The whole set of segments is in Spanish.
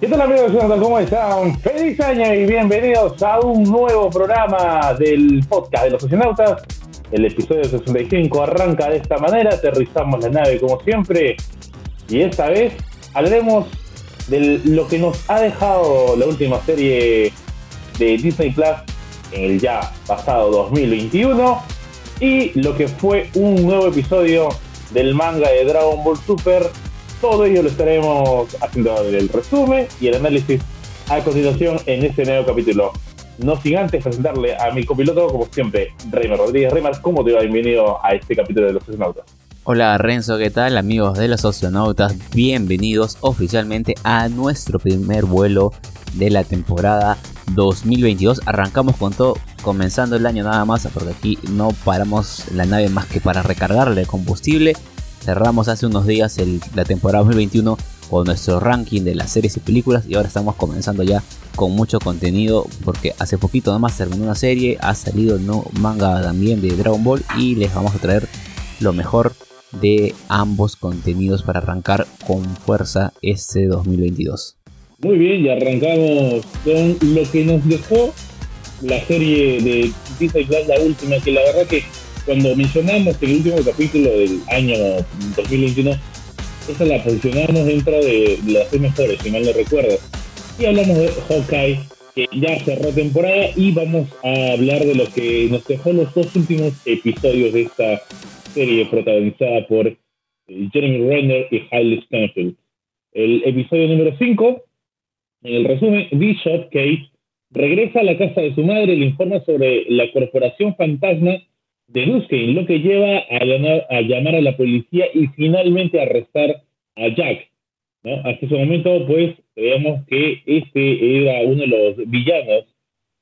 ¿Qué tal amigos? ¿Cómo están? Feliz año y bienvenidos a un nuevo programa del podcast de los astronautas. El episodio 65 arranca de esta manera, aterrizamos la nave como siempre y esta vez hablaremos de lo que nos ha dejado la última serie de Disney Plus en el ya pasado 2021 y lo que fue un nuevo episodio del manga de Dragon Ball Super todo ello lo estaremos haciendo el resumen y el análisis a continuación en este nuevo capítulo. No sin antes presentarle a mi copiloto, como siempre, Reimer Rodríguez. Reimer, ¿cómo te va? Bienvenido a este capítulo de los astronautas. Hola Renzo, ¿qué tal amigos de los astronautas? Bienvenidos oficialmente a nuestro primer vuelo de la temporada 2022. Arrancamos con todo, comenzando el año nada más, porque aquí no paramos la nave más que para recargarle combustible Cerramos hace unos días la temporada 2021 con nuestro ranking de las series y películas y ahora estamos comenzando ya con mucho contenido porque hace poquito nada más terminó una serie, ha salido nuevo manga también de Dragon Ball y les vamos a traer lo mejor de ambos contenidos para arrancar con fuerza este 2022. Muy bien, y arrancamos con lo que nos dejó la serie de Disney Plus, la última, que la verdad que cuando mencionamos el último capítulo del año 2021, esa la posicionamos dentro de las tres mejores, si mal no recuerdo. Y hablamos de Hawkeye, que ya cerró temporada, y vamos a hablar de lo que nos dejó los dos últimos episodios de esta serie protagonizada por eh, Jeremy Renner y Hailey Stanfield. El episodio número 5, en el resumen, Bishop Kate regresa a la casa de su madre y le informa sobre la corporación fantasma de Luskin, lo que lleva a llamar, a la policía y finalmente arrestar a Jack. Hasta ese momento, pues, veamos que este era uno de los villanos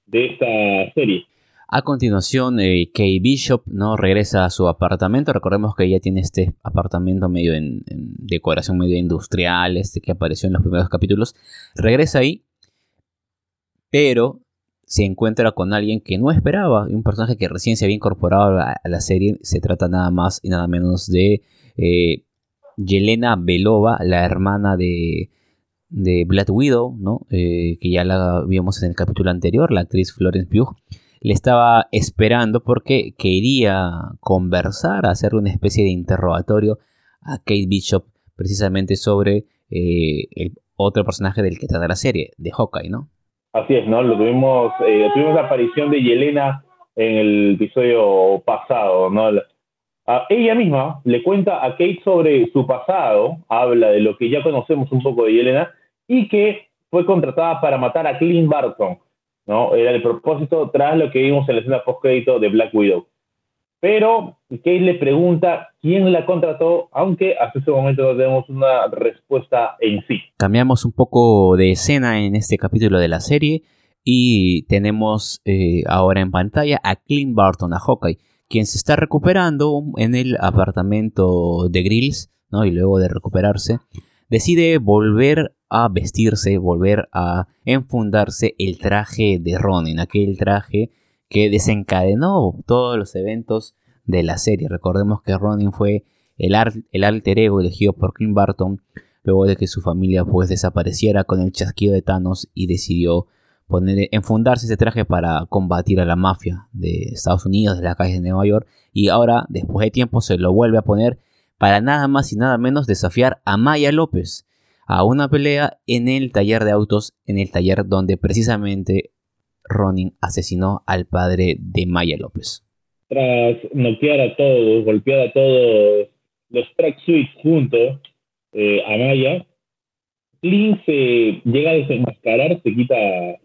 de esta serie. A continuación, eh, Kay Bishop no regresa a su apartamento. Recordemos que ella tiene este apartamento medio en, en, decoración medio industrial, este que apareció en los primeros capítulos. Regresa ahí, pero se encuentra con alguien que no esperaba, un personaje que recién se había incorporado a la serie. Se trata nada más y nada menos de eh, Yelena Belova, la hermana de, de Black Widow, ¿no? Eh, que ya la vimos en el capítulo anterior, la actriz Florence Pugh. Le estaba esperando porque quería conversar, hacerle una especie de interrogatorio a Kate Bishop precisamente sobre eh, el otro personaje del que trata la serie, de Hawkeye, ¿no? Así es, ¿no? Lo tuvimos, eh, tuvimos la aparición de Yelena en el episodio pasado, ¿no? ella misma le cuenta a Kate sobre su pasado, habla de lo que ya conocemos un poco de Yelena, y que fue contratada para matar a Clint Barton, ¿no? Era el propósito tras lo que vimos en la escena post-crédito de Black Widow. Pero Kate le pregunta quién la contrató, aunque hasta ese momento no tenemos una respuesta en sí. Cambiamos un poco de escena en este capítulo de la serie y tenemos eh, ahora en pantalla a Clint Barton, a Hawkeye, quien se está recuperando en el apartamento de Grills, ¿no? y luego de recuperarse, decide volver a vestirse, volver a enfundarse el traje de Ronin, aquel traje que desencadenó todos los eventos de la serie. Recordemos que Ronin fue el, el alter ego elegido por Clint Barton luego de que su familia pues desapareciera con el chasquido de Thanos y decidió poner, enfundarse ese traje para combatir a la mafia de Estados Unidos, de las calles de Nueva York, y ahora, después de tiempo, se lo vuelve a poner para nada más y nada menos desafiar a Maya López a una pelea en el taller de autos, en el taller donde precisamente Ronin asesinó al padre de Maya López. Tras noquear a todos, golpear a todos los track suites juntos eh, a Maya, Clint se llega a desenmascarar, se quita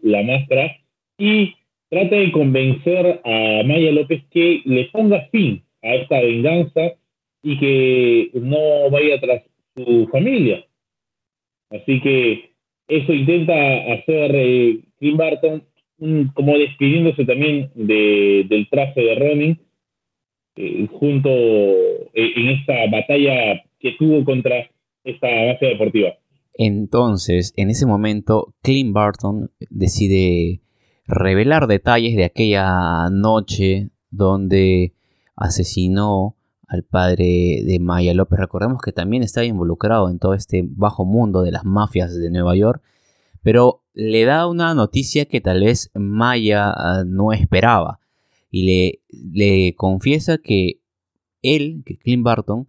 la máscara y trata de convencer a Maya López que le ponga fin a esta venganza y que no vaya tras su familia. Así que eso intenta hacer eh, Clint Barton como despidiéndose también del traje de Ronin, eh, junto eh, en esta batalla que tuvo contra esta base deportiva. Entonces, en ese momento, Clint Barton decide revelar detalles de aquella noche donde asesinó al padre de Maya López. Recordemos que también estaba involucrado en todo este bajo mundo de las mafias de Nueva York pero le da una noticia que tal vez Maya ah, no esperaba y le, le confiesa que él, que Clint Barton,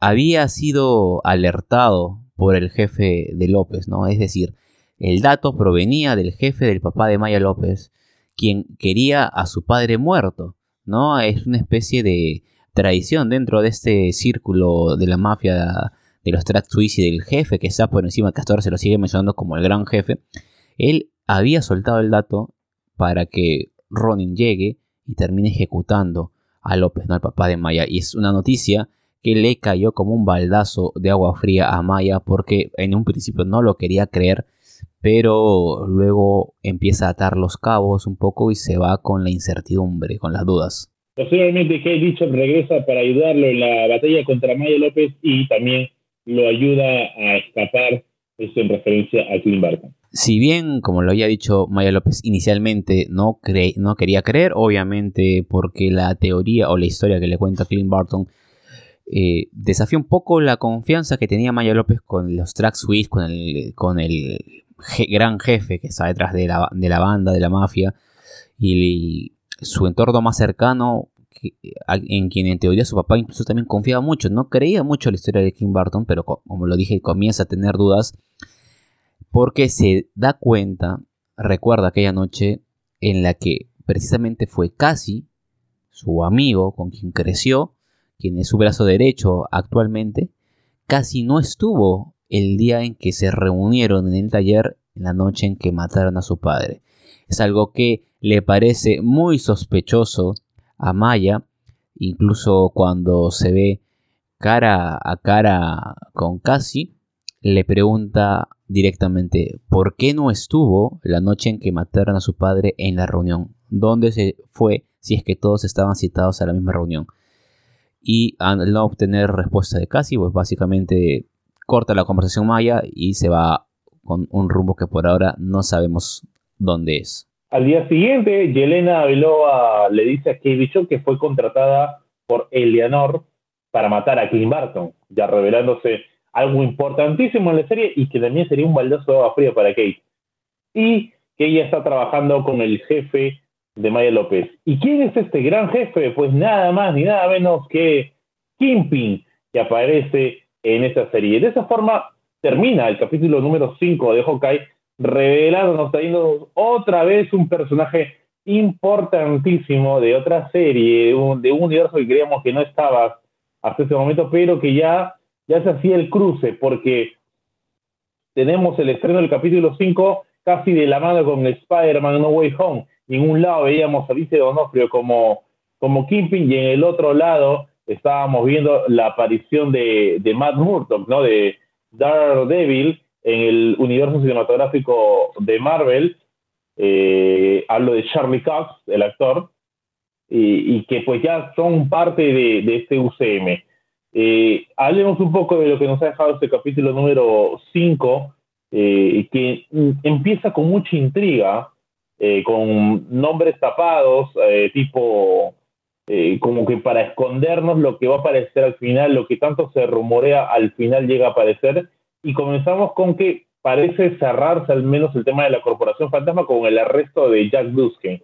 había sido alertado por el jefe de López, ¿no? Es decir, el dato provenía del jefe del papá de Maya López, quien quería a su padre muerto, ¿no? Es una especie de tradición dentro de este círculo de la mafia de los Track Swiss y del jefe que está por encima, que hasta ahora se lo sigue mencionando como el gran jefe. Él había soltado el dato para que Ronin llegue y termine ejecutando a López, ¿no? Al papá de Maya. Y es una noticia que le cayó como un baldazo de agua fría a Maya porque en un principio no lo quería creer, pero luego empieza a atar los cabos un poco y se va con la incertidumbre, con las dudas. Posteriormente, Kate Bishop regresa para ayudarlo en la batalla contra Maya López y también lo ayuda a escapar, esto en referencia a Clint Barton. Si bien, como lo había dicho Maya López inicialmente, no, no quería creer, obviamente porque la teoría o la historia que le cuenta Clint Barton eh, desafía un poco la confianza que tenía Maya López con los Track Swiss, con el, con el gran jefe que está detrás de la, de la banda, de la mafia, y, su entorno más cercano, en quien en teoría su papá incluso también confiaba mucho. No creía mucho en la historia de Kim Barton, pero como lo dije, comienza a tener dudas porque se da cuenta, recuerda aquella noche en la que precisamente fue casi su amigo con quien creció, quien es su brazo derecho actualmente, casi no estuvo el día en que se reunieron en el taller en la noche en que mataron a su padre. Es algo que le parece muy sospechoso a Maya, incluso cuando se ve cara a cara con Casi, le pregunta directamente por qué no estuvo la noche en que mataron a su padre en la reunión, dónde se fue si es que todos estaban citados a la misma reunión. Y al no obtener respuesta de Casi, pues básicamente corta la conversación Maya y se va con un rumbo que por ahora no sabemos dónde es. Al día siguiente, Yelena Aveloa le dice a Kate Bishop que fue contratada por Eleanor para matar a Clint Barton, ya revelándose algo importantísimo en la serie y que también sería un baldazo de agua fría para Kate. Y que ella está trabajando con el jefe de Maya López. ¿Y quién es este gran jefe? Pues nada más ni nada menos que Kimping, que aparece en esa serie. De esa forma termina el capítulo número 5 de Hawkeye, revelándonos, trayendo otra vez un personaje importantísimo de otra serie, de un, universo que creíamos que no estaba hasta ese momento, pero que ya, ya se hacía el cruce, porque tenemos el estreno del capítulo 5 casi de la mano con Spider-Man No Way Home. En un lado veíamos a Vice Donofrio como, como Kimping y en el otro lado estábamos viendo la aparición de, de Matt Murdock, ¿no? De Daredevil en el universo cinematográfico de Marvel. Eh, hablo de Charlie Cox, el actor, y, que pues ya son parte de, este UCM. Eh, hablemos un poco de lo que nos ha dejado este capítulo número 5, eh, que empieza con mucha intriga, con nombres tapados, tipo eh, como que para escondernos lo que va a aparecer al final, lo que tanto se rumorea al final llega a aparecer. Y comenzamos con que parece cerrarse al menos el tema de la corporación fantasma con el arresto de Jack Duskin,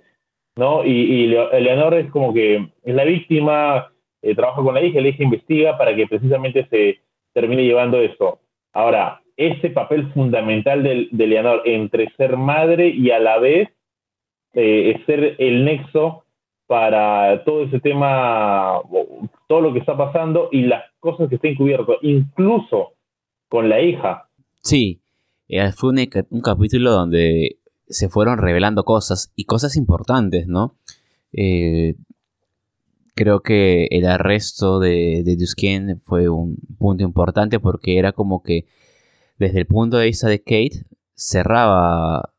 ¿no? Y, y Eleanor es como que es la víctima, eh, trabaja con la hija, la hija investiga para que precisamente se termine llevando esto. Ahora, ese papel fundamental de, de Eleanor entre ser madre y a la vez eh, ser el nexo para todo ese tema, todo lo que está pasando y las cosas que está encubierto, incluso con la hija. Sí, eh, fue un, capítulo donde se fueron revelando cosas y cosas importantes, ¿no? Eh, creo que el arresto de, de Duskien fue un punto importante porque era como que desde el punto de vista de Kate cerraba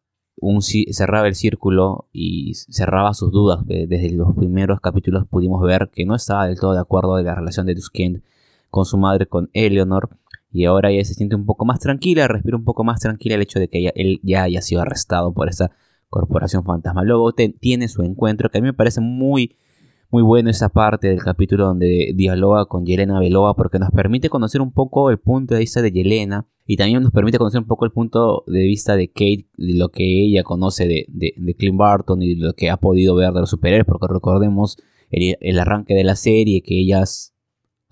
cerraba el círculo y cerraba sus dudas. Desde los primeros capítulos pudimos ver que no estaba del todo de acuerdo de la relación de Duskend con su madre, con Eleanor. Y ahora ella se siente un poco más tranquila, respira un poco más tranquila el hecho de que él ya haya sido arrestado por esa corporación fantasma. Luego tiene su encuentro, que a mí me parece muy, muy bueno esa parte del capítulo donde dialoga con Yelena Belova porque nos permite conocer un poco el punto de vista de Yelena y también nos permite conocer un poco el punto de vista de Kate, de lo que ella conoce de, de, Clint Barton y de lo que ha podido ver de los superhéroes, porque recordemos el, arranque de la serie que ella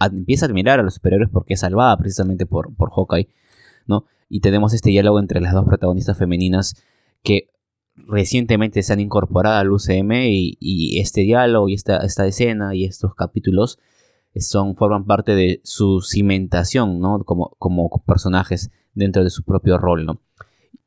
empieza a admirar a los superhéroes porque es salvada precisamente por, por Hawkeye, ¿no? Y tenemos este diálogo entre las dos protagonistas femeninas que recientemente se han incorporado al UCM y, este diálogo y esta, esta, escena y estos capítulos son, forman parte de su cimentación ¿no? como, como personajes dentro de su propio rol. ¿no?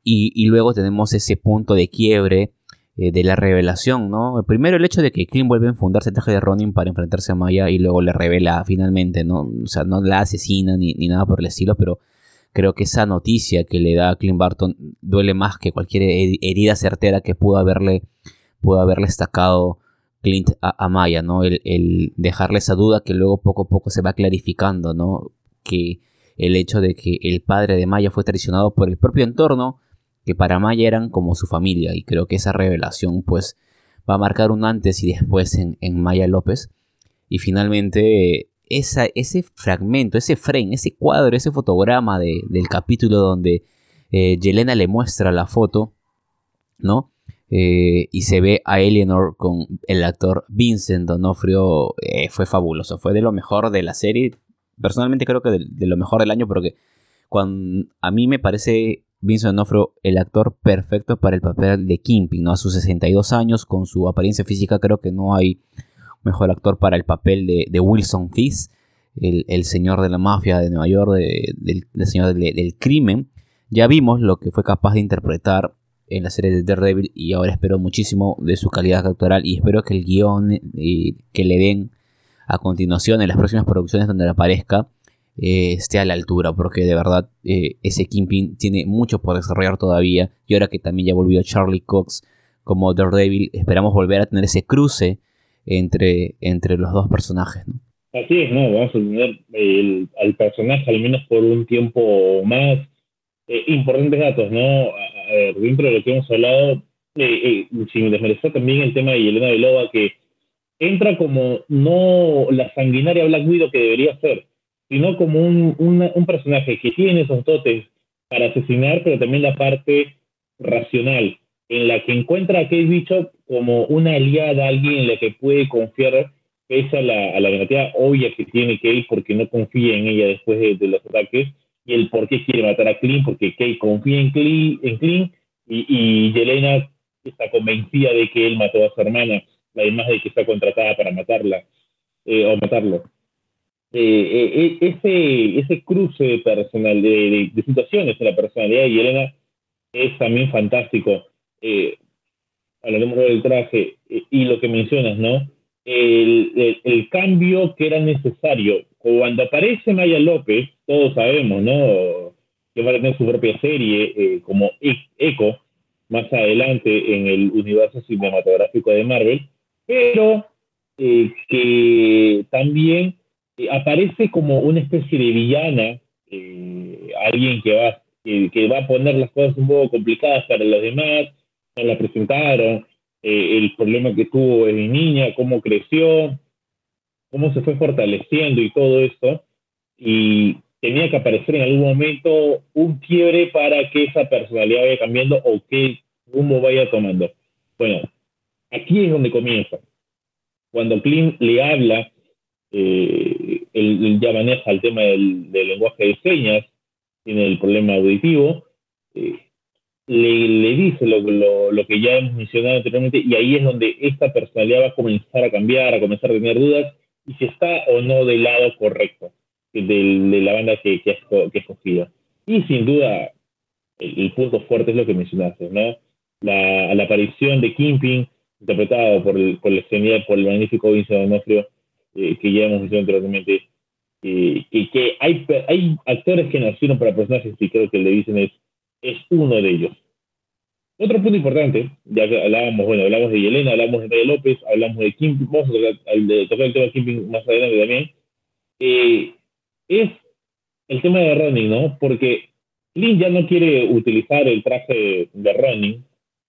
Y, luego tenemos ese punto de quiebre eh, de la revelación. ¿no? Primero el hecho de que Clint vuelve a enfundarse el traje de Ronin para enfrentarse a Maya y luego le revela finalmente, ¿no? o sea, no la asesina ni, ni nada por el estilo, pero creo que esa noticia que le da a Clint Barton duele más que cualquier herida certera que pudo haberle, pudo haberle estacado Clint a, Maya, ¿no? El, dejarle esa duda que luego poco a poco se va clarificando, ¿no? Que el hecho de que el padre de Maya fue traicionado por el propio entorno, que para Maya eran como su familia, y creo que esa revelación, pues, va a marcar un antes y después en, en Maya López. Y finalmente ese fragmento, ese frame, ese cuadro, ese fotograma del capítulo donde eh, Yelena le muestra la foto, ¿no? Eh, y se ve a Eleanor con el actor Vincent Donofrio, eh, fue fabuloso, fue de lo mejor de la serie. Personalmente creo que de, lo mejor del año porque cuando, a mí me parece Vincent Donofrio el actor perfecto para el papel de Kimping, ¿no? A sus 62 años, con su apariencia física, creo que no hay mejor actor para el papel de, Wilson Fisk, el, señor de la mafia de Nueva York, del, señor del, crimen. Ya vimos lo que fue capaz de interpretar en la serie de Daredevil y ahora espero muchísimo de su calidad actoral y espero que el guion eh, que le den a continuación en las próximas producciones donde aparezca eh, esté a la altura porque de verdad eh, ese Kingpin tiene mucho por desarrollar todavía y ahora que también ya volvió Charlie Cox como Daredevil esperamos volver a tener ese cruce entre, entre los dos personajes. ¿no? Así es, ¿no? Vamos a tener al personaje al menos por un tiempo más. Eh, importantes datos, ¿no? A, ver, dentro de lo que hemos hablado, eh, eh, sin desmerecer también el tema de Yelena Belova, que entra como no la sanguinaria Black Widow que debería ser, sino como un, un personaje que tiene esos dotes para asesinar, pero también la parte racional, en la que encuentra a Kate Bishop como una aliada, alguien en la que puede confiar, pese a la, a obvia que tiene Kate porque no confía en ella después de, los ataques, y el por qué quiere matar a Clint, porque Kate confía en Clint, en Clint y, y Yelena está convencida de que él mató a su hermana, además de que está contratada para matarla eh, o matarlo. Eh, eh, ese, ese cruce personal de, de, situaciones en la personalidad de Yelena es también fantástico eh, hablaremos del traje eh, y lo que mencionas, ¿no? El, el, cambio que era necesario. Cuando aparece Maya López, todos sabemos, ¿no? Que va a tener su propia serie eh, como e-, Echo más adelante en el universo cinematográfico de Marvel, pero que también aparece como una especie de villana, alguien que va, que va a poner las cosas un poco complicadas para los demás, la presentaron, eh, el problema que tuvo desde niña, cómo creció, cómo se fue fortaleciendo y todo esto. Y tenía que aparecer en algún momento un quiebre para que esa personalidad vaya cambiando o que rumbo vaya tomando. Bueno, aquí es donde comienza. Cuando Clint le habla, eh, él, ya maneja el tema del, lenguaje de señas, tiene el problema auditivo, eh, le, le dice lo, lo, lo, que ya hemos mencionado anteriormente y ahí es donde esta personalidad va a comenzar a cambiar, a comenzar a tener dudas y si está o no del lado correcto de, de la banda que, que, que escogido. Y sin duda, el, punto fuerte es lo que mencionaste, ¿no? La, la aparición de Kimping, interpretado por el, por el por el magnífico Vincent D'Onofrio, eh, que ya hemos mencionado anteriormente, eh, y que hay, hay actores que nacieron para personajes y creo que el de Vincent es es uno de ellos. Otro punto importante, ya que hablábamos, bueno, hablamos de Yelena, hablamos de María López, hablamos de Kim, vamos a tocar, el tema de Kim más adelante también, eh, es el tema de running, ¿no? Porque Lynn ya no quiere utilizar el traje de running,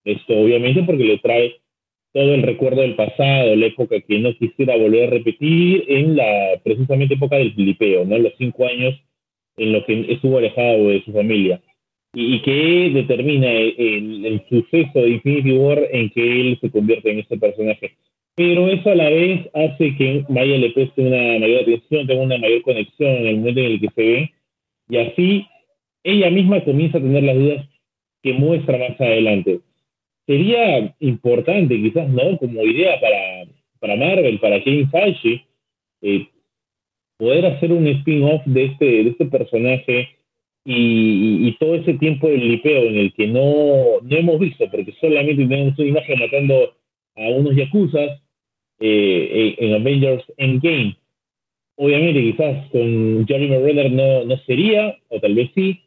esto obviamente porque le trae todo el recuerdo del pasado, la época que no quisiera volver a repetir, en la precisamente época del flipeo, ¿no? Los cinco años en los que estuvo alejado de su familia. Y, que determina el, suceso de Infinity War en que él se convierte en este personaje. Pero eso a la vez hace que Maya le preste una mayor atención, tenga una mayor conexión en el momento en el que se ve, y así ella misma comienza a tener las dudas que muestra más adelante. Sería importante, quizás, ¿no? Como idea para, para Marvel, para Kevin Feige, eh, poder hacer un spin-off de este, de este personaje y, todo ese tiempo de lipeo en el que no, no hemos visto, porque solamente tenemos una imagen matando a unos yakuzas eh, en Avengers Endgame. Obviamente, quizás con Jeremy Renner no, no sería, o tal vez sí,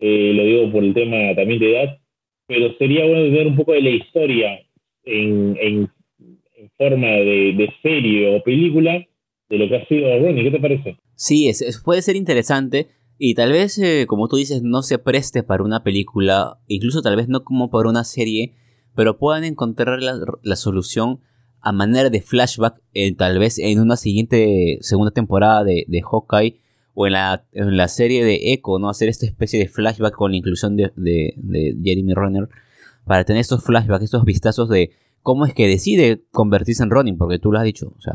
eh, lo digo por el tema también de edad, pero sería bueno tener un poco de la historia en, en, forma de, de, serie o película de lo que ha sido Ronnie. ¿Qué te parece? Sí, es, puede ser interesante. Y tal vez, eh, como tú dices, no se preste para una película, incluso tal vez no como para una serie, pero puedan encontrar la, la solución a manera de flashback, tal vez en una siguiente segunda temporada de, de Hawkeye o en la, en la, serie de Echo, ¿no? Hacer esta especie de flashback con la inclusión de, de, Jeremy Renner para tener estos flashbacks, estos vistazos de cómo es que decide convertirse en Ronin, porque tú lo has dicho, o sea,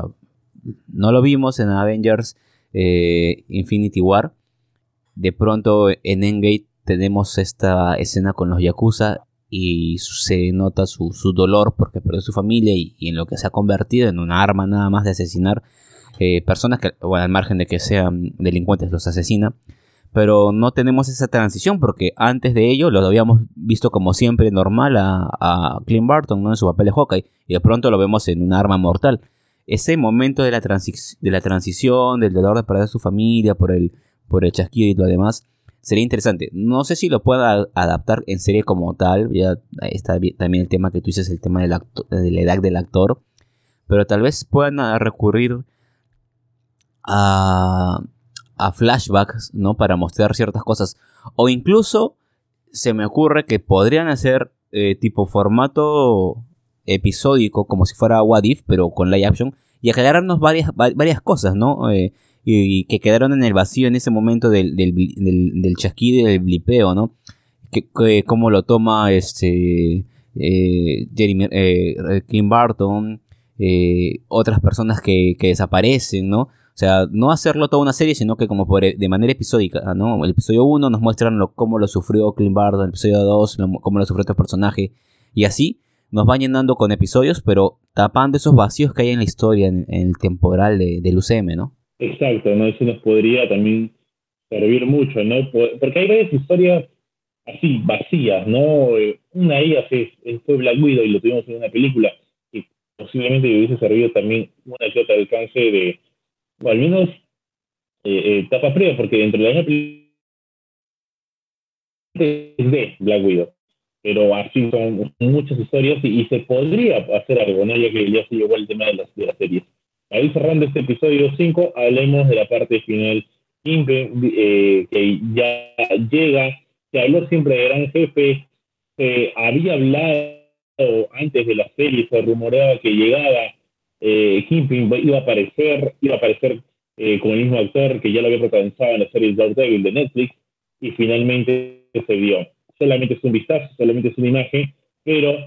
no lo vimos en Avengers eh, Infinity War. De pronto en Endgame tenemos esta escena con los Yakuza y se nota su, dolor porque perdió su familia y, en lo que se ha convertido en una arma nada más de asesinar eh, personas que, bueno, al margen de que sean delincuentes, los asesina. Pero no tenemos esa transición porque antes de ello lo habíamos visto como siempre normal a, Clint Barton ¿no? en su papel de Hawkeye y de pronto lo vemos en un arma mortal ese momento de la, de la transición, del dolor de perder a su familia por el, por el chasquido y lo demás, sería interesante. No sé si lo pueda adaptar en serie como tal, ya está también el tema que tú dices, el tema de la edad del actor, pero tal vez puedan recurrir a, a flashbacks, ¿no? Para mostrar ciertas cosas, o incluso se me ocurre que podrían hacer eh, tipo formato episódico, como si fuera What If, pero con live action, y aclararnos varias, varias cosas, ¿no? Eh, y, que quedaron en el vacío en ese momento del, del, del, chasquido del blipeo, ¿no? Que, cómo lo toma este eh, Jeremy, eh, Kim Barton, eh, otras personas que, que, desaparecen, ¿no? O sea, no hacerlo toda una serie, sino que como por, de manera episódica, ¿no? El episodio 1 nos muestran lo, cómo lo sufrió Clint Barton, el episodio 2 cómo lo sufrió este personaje, y así nos va llenando con episodios, pero tapando esos vacíos que hay en la historia, en, el temporal de, del UCM, ¿no? Exacto, ¿no? Eso nos podría también servir mucho, ¿no? Porque hay varias historias así, vacías, ¿no? Eh, una de ellas es, fue Black Widow y lo tuvimos en una película, y posiblemente hubiese servido también una que otra alcance de, o al menos eh, eh, tapa fría, porque dentro de la es de Black Widow pero así son muchas historias y, se podría hacer algo, ¿no? ya que ya se llegó el tema de las, de las series. Ahí cerrando este episodio 5, hablemos de la parte final, eh, que ya llega, se habló siempre de Gran Jefe, se había hablado antes de la serie, se rumoreaba que llegaba eh, iba a aparecer, iba a aparecer eh, como el mismo actor que ya lo había protagonizado en la serie Dark Devil de Netflix, y finalmente se vio solamente es un vistazo, solamente es una imagen, pero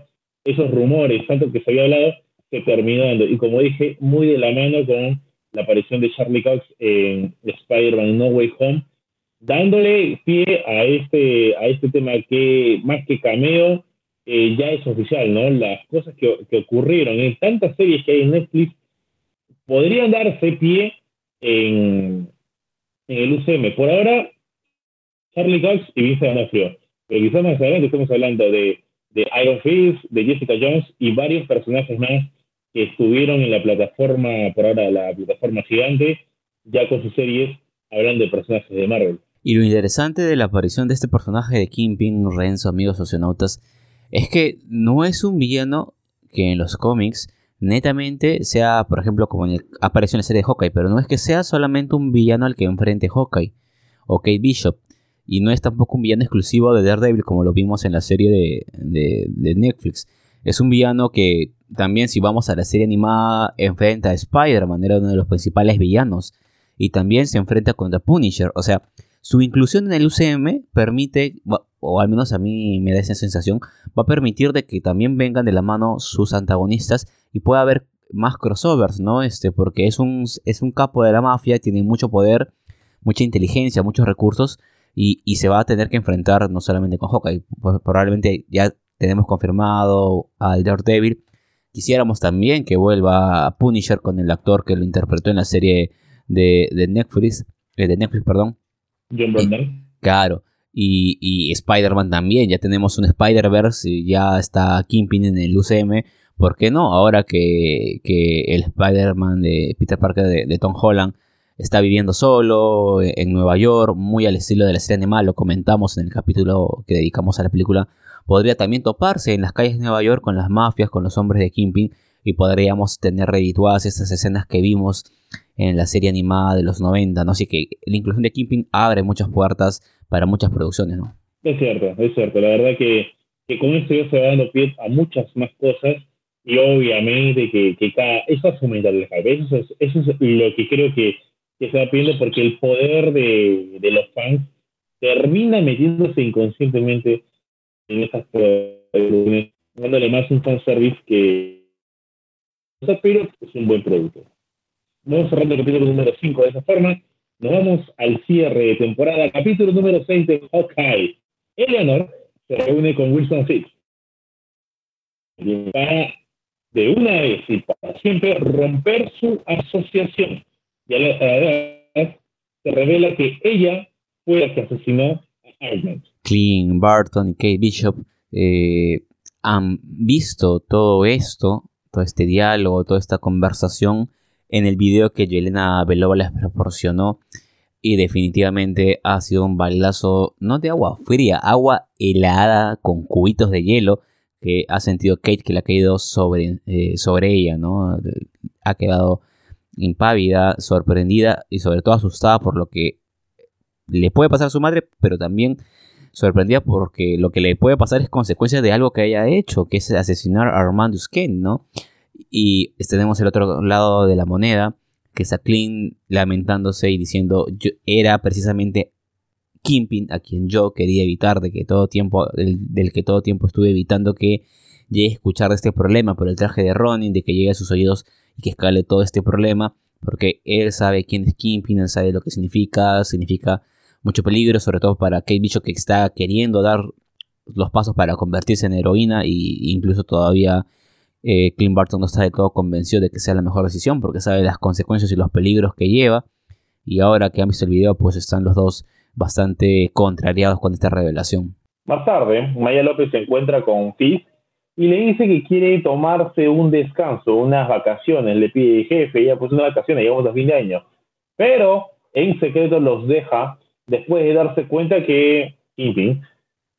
esos rumores, tanto que se había hablado, se terminó dando. Y como dije, muy de la mano con la aparición de Charlie Cox en Spider-Man No Way Home, dándole pie a este, a este tema que más que cameo, eh, ya es oficial, ¿no? Las cosas que, que, ocurrieron en tantas series que hay en Netflix podrían darse pie en, el UCM. Por ahora, Charlie Cox y Vincent D'Onofrio. Pero quizás más adelante estamos hablando de, de Iron Fist, de Jessica Jones y varios personajes más que estuvieron en la plataforma, por ahora la plataforma gigante, ya con sus series, hablando de personajes de Marvel. Y lo interesante de la aparición de este personaje de Kingpin, Renzo, amigos socionautas, es que no es un villano que en los cómics netamente sea, por ejemplo, como en el, apareció en la serie de Hawkeye, pero no es que sea solamente un villano al que enfrente Hawkeye o Kate Bishop, y no es tampoco un villano exclusivo de Daredevil como lo vimos en la serie de, Netflix. Es un villano que también si vamos a la serie animada, enfrenta a Spider-Man, era uno de los principales villanos. Y también se enfrenta contra Punisher. O sea, su inclusión en el UCM permite, o al menos a mí me da esa sensación, va a permitir de que también vengan de la mano sus antagonistas y pueda haber más crossovers, ¿no? Este, porque es un, es un capo de la mafia, tiene mucho poder, mucha inteligencia, muchos recursos y, y se va a tener que enfrentar no solamente con Hawkeye, probablemente ya tenemos confirmado al Daredevil. Quisiéramos también que vuelva a Punisher con el actor que lo interpretó en la serie de, de Netflix, eh, de Netflix, perdón. John Brandon. Claro. Y, y Spider-Man también, ya tenemos un Spider-Verse, ya está Kingpin en el UCM, ¿por qué no? Ahora que, que el Spider-Man de Peter Parker de, Tom Holland está viviendo solo en Nueva York, muy al estilo de la serie animal, lo comentamos en el capítulo que dedicamos a la película, podría también toparse en las calles de Nueva York con las mafias, con los hombres de Kingpin, y podríamos tener redituadas esas escenas que vimos en la serie animada de los 90, ¿no? Así que la inclusión de Kingpin abre muchas puertas para muchas producciones, ¿no? Es cierto, es cierto. La verdad que, que con esto ya se va dando pie a muchas más cosas y obviamente que, que cada, eso es fomentar el Eso es, eso es lo que creo que, que se va pidiendo porque el poder de, de los fans termina metiéndose inconscientemente en esas producciones, dándole más un fanservice que pero es un buen producto. Vamos cerrando el capítulo número 5 de esa forma. Nos vamos al cierre de temporada, capítulo número 6 de Hawkeye. Eleanor se reúne con Wilson Fisk para de una vez y para siempre romper su asociación. Y a la se revela que ella fue la que asesinó a Arnold. Clint Barton y Kate Bishop eh, han visto todo esto, todo este diálogo, toda esta conversación en el video que Yelena Belova les proporcionó y definitivamente ha sido un balazo no de agua fría, agua helada con cubitos de hielo que ha sentido Kate que le ha caído sobre, eh, sobre ella, ¿no? Ha quedado impávida, sorprendida y sobre todo asustada por lo que le puede pasar a su madre, pero también sorprendida porque lo que le puede pasar es consecuencia de algo que haya hecho, que es asesinar a Armando Kane, ¿no? Y tenemos el otro lado de la moneda, que es a Clint lamentándose y diciendo, yo era precisamente Kimpin a quien yo quería evitar, de que todo tiempo, del, que todo tiempo estuve evitando que llegue a escuchar este problema por el traje de Ronin, de que llegue a sus oídos y que escale todo este problema, porque él sabe quién es Kimpin, él sabe lo que significa, significa mucho peligro, sobre todo para Kate Bishop que está queriendo dar los pasos para convertirse en heroína e incluso todavía eh, Clint Barton no está de todo convencido de que sea la mejor decisión porque sabe las consecuencias y los peligros que lleva. Y ahora que han visto el video, pues están los dos bastante contrariados con esta revelación. Más tarde, Maya López se encuentra con Fizz y le dice que quiere tomarse un descanso, unas vacaciones. Le pide jefe, ya pues unas vacaciones, llegamos a fin de año. Pero en secreto los deja después de darse cuenta que Kingpin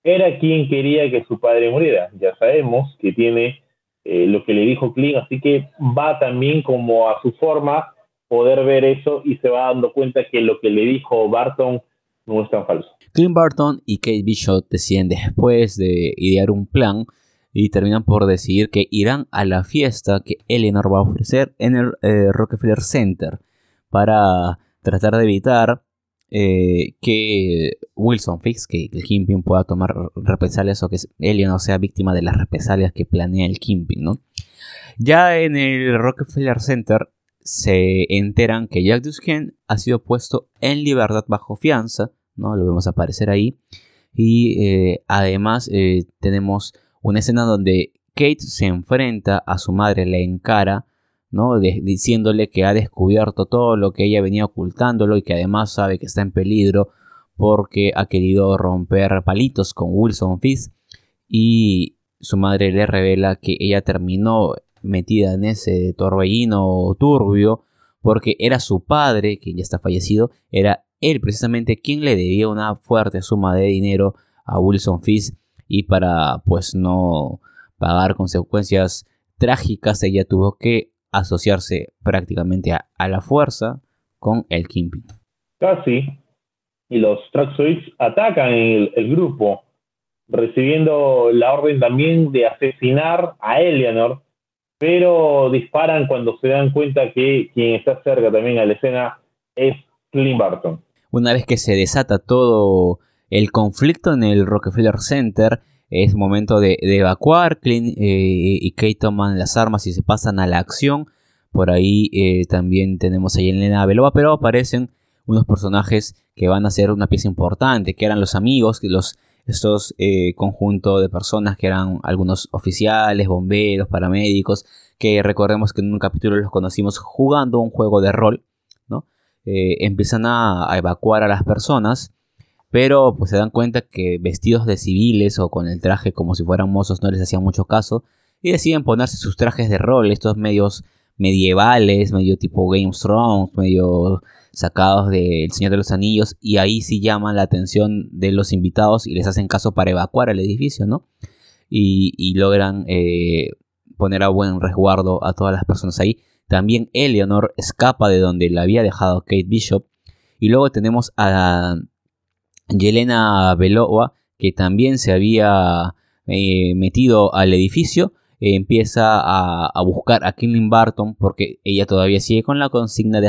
era quien quería que su padre muriera. Ya sabemos que tiene eh, lo que le dijo Clint, así que va también como a su forma poder ver eso y se va dando cuenta que lo que le dijo Barton no es tan falso. Clint Barton y Kate Bishop deciden después de idear un plan y terminan por decidir que irán a la fiesta que Eleanor va a ofrecer en el eh, Rockefeller Center para tratar de evitar eh, que Wilson Fix, que el Kingpin pueda tomar represalias o que no sea víctima de las represalias que planea el Kingpin, ¿no? Ya en el Rockefeller Center se enteran que Jack Dusken ha sido puesto en libertad bajo fianza, ¿no? Lo vemos aparecer ahí. Y eh, además eh, tenemos una escena donde Kate se enfrenta a su madre, le encara ¿no? diciéndole que ha descubierto todo lo que ella venía ocultándolo y que además sabe que está en peligro porque ha querido romper palitos con Wilson Fisk y su madre le revela que ella terminó metida en ese torbellino turbio porque era su padre, que ya está fallecido, era él precisamente quien le debía una fuerte suma de dinero a Wilson Fisk y para pues no pagar consecuencias trágicas ella tuvo que asociarse prácticamente a, la fuerza con el Kingpin. Casi. Y los Traxoids atacan el, el grupo, recibiendo la orden también de asesinar a Eleanor, pero disparan cuando se dan cuenta que quien está cerca también a la escena es Clint Barton. Una vez que se desata todo el conflicto en el Rockefeller Center, es momento de, evacuar. Clint eh, y Kate toman las armas y se pasan a la acción. Por ahí eh, también tenemos a Elena Belova, pero aparecen unos personajes que van a ser una pieza importante, que eran los amigos, los, estos eh, conjuntos de personas que eran algunos oficiales, bomberos, paramédicos, que recordemos que en un capítulo los conocimos jugando un juego de rol, ¿no? empiezan a, a, evacuar a las personas pero pues se dan cuenta que vestidos de civiles o con el traje como si fueran mozos no les hacían mucho caso y deciden ponerse sus trajes de rol, estos medios medievales, medio tipo Game of Thrones, medio sacados del Señor de los Anillos y ahí sí llaman la atención de los invitados y les hacen caso para evacuar el edificio, ¿no? Y, logran eh, poner a buen resguardo a todas las personas ahí. También Eleanor escapa de donde la había dejado Kate Bishop. Y luego tenemos a Yelena Belova, que también se había eh, metido al edificio, empieza a, buscar a Killing Barton porque ella todavía sigue con la consigna de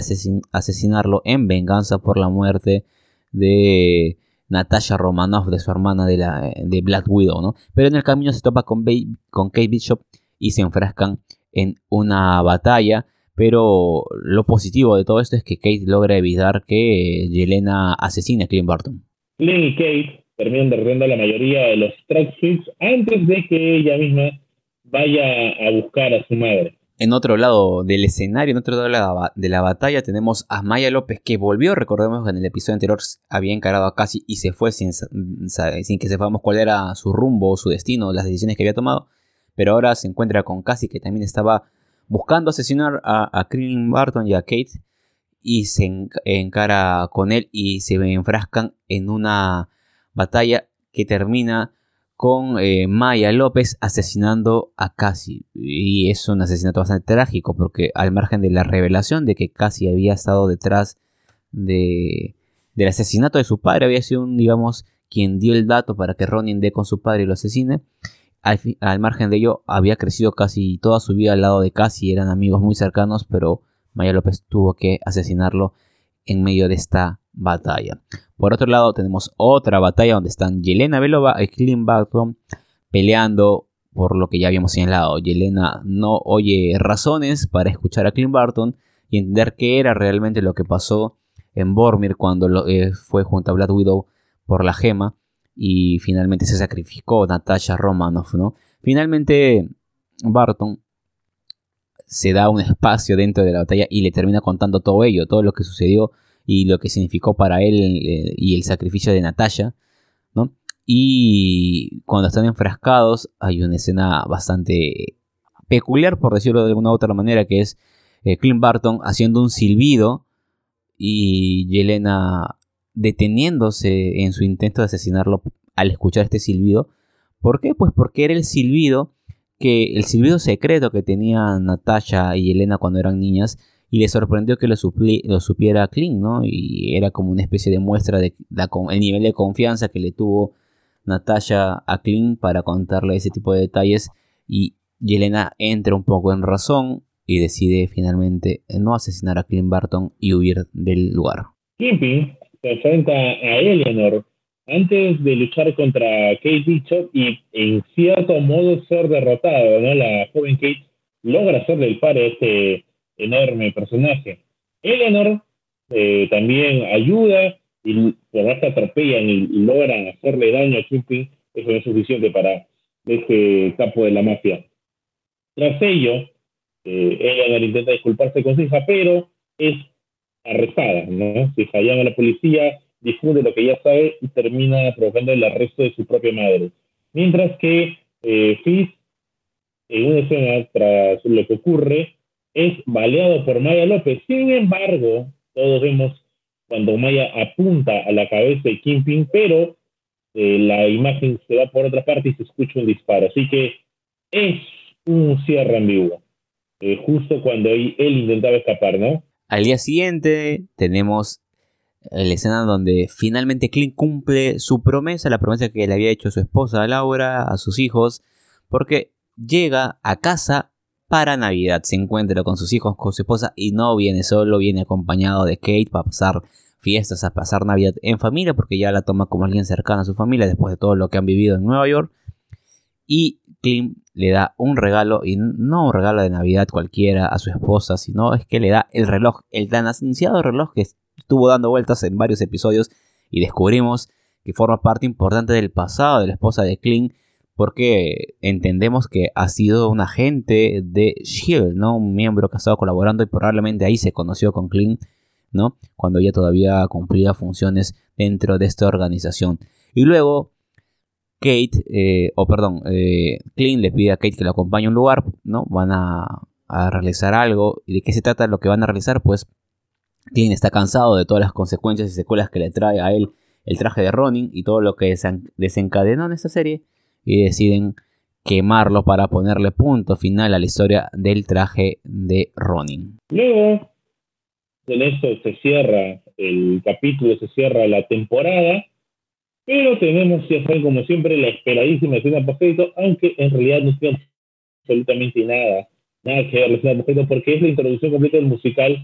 asesinarlo en venganza por la muerte de Natasha Romanoff, de su hermana de, la, de Black Widow, ¿no? Pero en el camino se topa con, con Kate Bishop y se enfrascan en una batalla. Pero lo positivo de todo esto es que Kate logra evitar que Yelena asesine a Clint Barton. Glenn y Kate terminan derrotando a la mayoría de los Tracksuits antes de que ella misma vaya a buscar a su madre. En otro lado del escenario, en otro lado de la, batalla, tenemos a Maya López que volvió. Recordemos que en el episodio anterior había encarado a Cassie y se fue sin, sin que sepamos cuál era su rumbo, su destino, las decisiones que había tomado. Pero ahora se encuentra con Cassie que también estaba buscando asesinar a, a Barton y a Kate y se encara con él y se enfrascan en una batalla que termina con eh, Maya López asesinando a Cassie. Y es un asesinato bastante trágico porque al margen de la revelación de que Cassie había estado detrás de, del asesinato de su padre, había sido un, digamos, quien dio el dato para que Ronin dé con su padre y lo asesine. Al, al margen de ello, había crecido casi toda su vida al lado de Cassie, eran amigos muy cercanos, pero Maya López tuvo que asesinarlo en medio de esta batalla. Por otro lado, tenemos otra batalla donde están Yelena Belova y Clint Barton peleando por lo que ya habíamos señalado. Yelena no oye razones para escuchar a Clint Barton y entender qué era realmente lo que pasó en Bormir cuando eh, fue junto a Black Widow por la gema y finalmente se sacrificó Natasha Romanoff, ¿no? Finalmente Barton se da un espacio dentro de la batalla y le termina contando todo ello, todo lo que sucedió y lo que significó para él eh, y el sacrificio de Natasha, ¿no? Y cuando están enfrascados hay una escena bastante peculiar, por decirlo de alguna u otra manera, que es eh, Clint Barton haciendo un silbido y Yelena deteniéndose en su intento de asesinarlo al escuchar este silbido. ¿Por qué? Pues porque era el silbido que el silbido secreto que tenían Natasha y Elena cuando eran niñas y le sorprendió que lo, lo supiera Clint, ¿no? Y era como una especie de muestra de el nivel de confianza que le tuvo Natasha a Clint para contarle ese tipo de detalles y Yelena entra un poco en razón y decide finalmente no asesinar a Clint Barton y huir del lugar. Kimping se enfrenta a Eleanor antes de luchar contra Kate Bishop y en cierto modo ser derrotado, ¿no? La joven Kate logra hacerle el par a este enorme personaje. Eleanor eh, también ayuda y por más que atropellan y, logran hacerle daño a Kingpin, eso es suficiente para este capo de la mafia. Tras ello, eh, Eleanor intenta disculparse con su hija, pero es arrestada, ¿no? Se llama a la policía, difunde lo que ya sabe y termina provocando el arresto de su propia madre. Mientras que eh, Fizz, en una escena tras lo que ocurre, es baleado por Maya López. Sin embargo, todos vemos cuando Maya apunta a la cabeza de Kingpin, pero eh, la imagen se va por otra parte y se escucha un disparo. Así que es un cierre ambiguo, eh, justo cuando él intentaba escapar, ¿no? Al día siguiente tenemos la escena donde finalmente Clint cumple su promesa, la promesa que le había hecho su esposa Laura, a sus hijos, porque llega a casa para Navidad. Se encuentra con sus hijos, con su esposa y no viene solo, viene acompañado de Kate para pasar fiestas, a pasar Navidad en familia, porque ya la toma como alguien cercano a su familia después de todo lo que han vivido en Nueva York. Y Clint le da un regalo, y no un regalo de Navidad cualquiera a su esposa, sino es que le da el reloj, el tan anunciado reloj que estuvo dando vueltas en varios episodios y descubrimos que forma parte importante del pasado de la esposa de Clint porque entendemos que ha sido un agente de Shield, ¿no? Un miembro que ha estado colaborando y probablemente ahí se conoció con Clint, ¿no? Cuando ella todavía cumplía funciones dentro de esta organización. Y luego Kate, eh, o perdón, eh, Clint le pide a Kate que lo acompañe a un lugar, ¿no? Van a, a realizar algo. ¿Y de qué se trata lo que van a realizar? Pues Clint está cansado de todas las consecuencias y secuelas que le trae a él el traje de Ronin y todo lo que desencadenó en esta serie y deciden quemarlo para ponerle punto final a la historia del traje de Ronin. Luego, con esto se cierra el capítulo, se cierra la temporada, pero tenemos, ya como siempre, la esperadísima escena post aunque en realidad no tiene absolutamente nada, nada que ver la escena post porque es la introducción completa del musical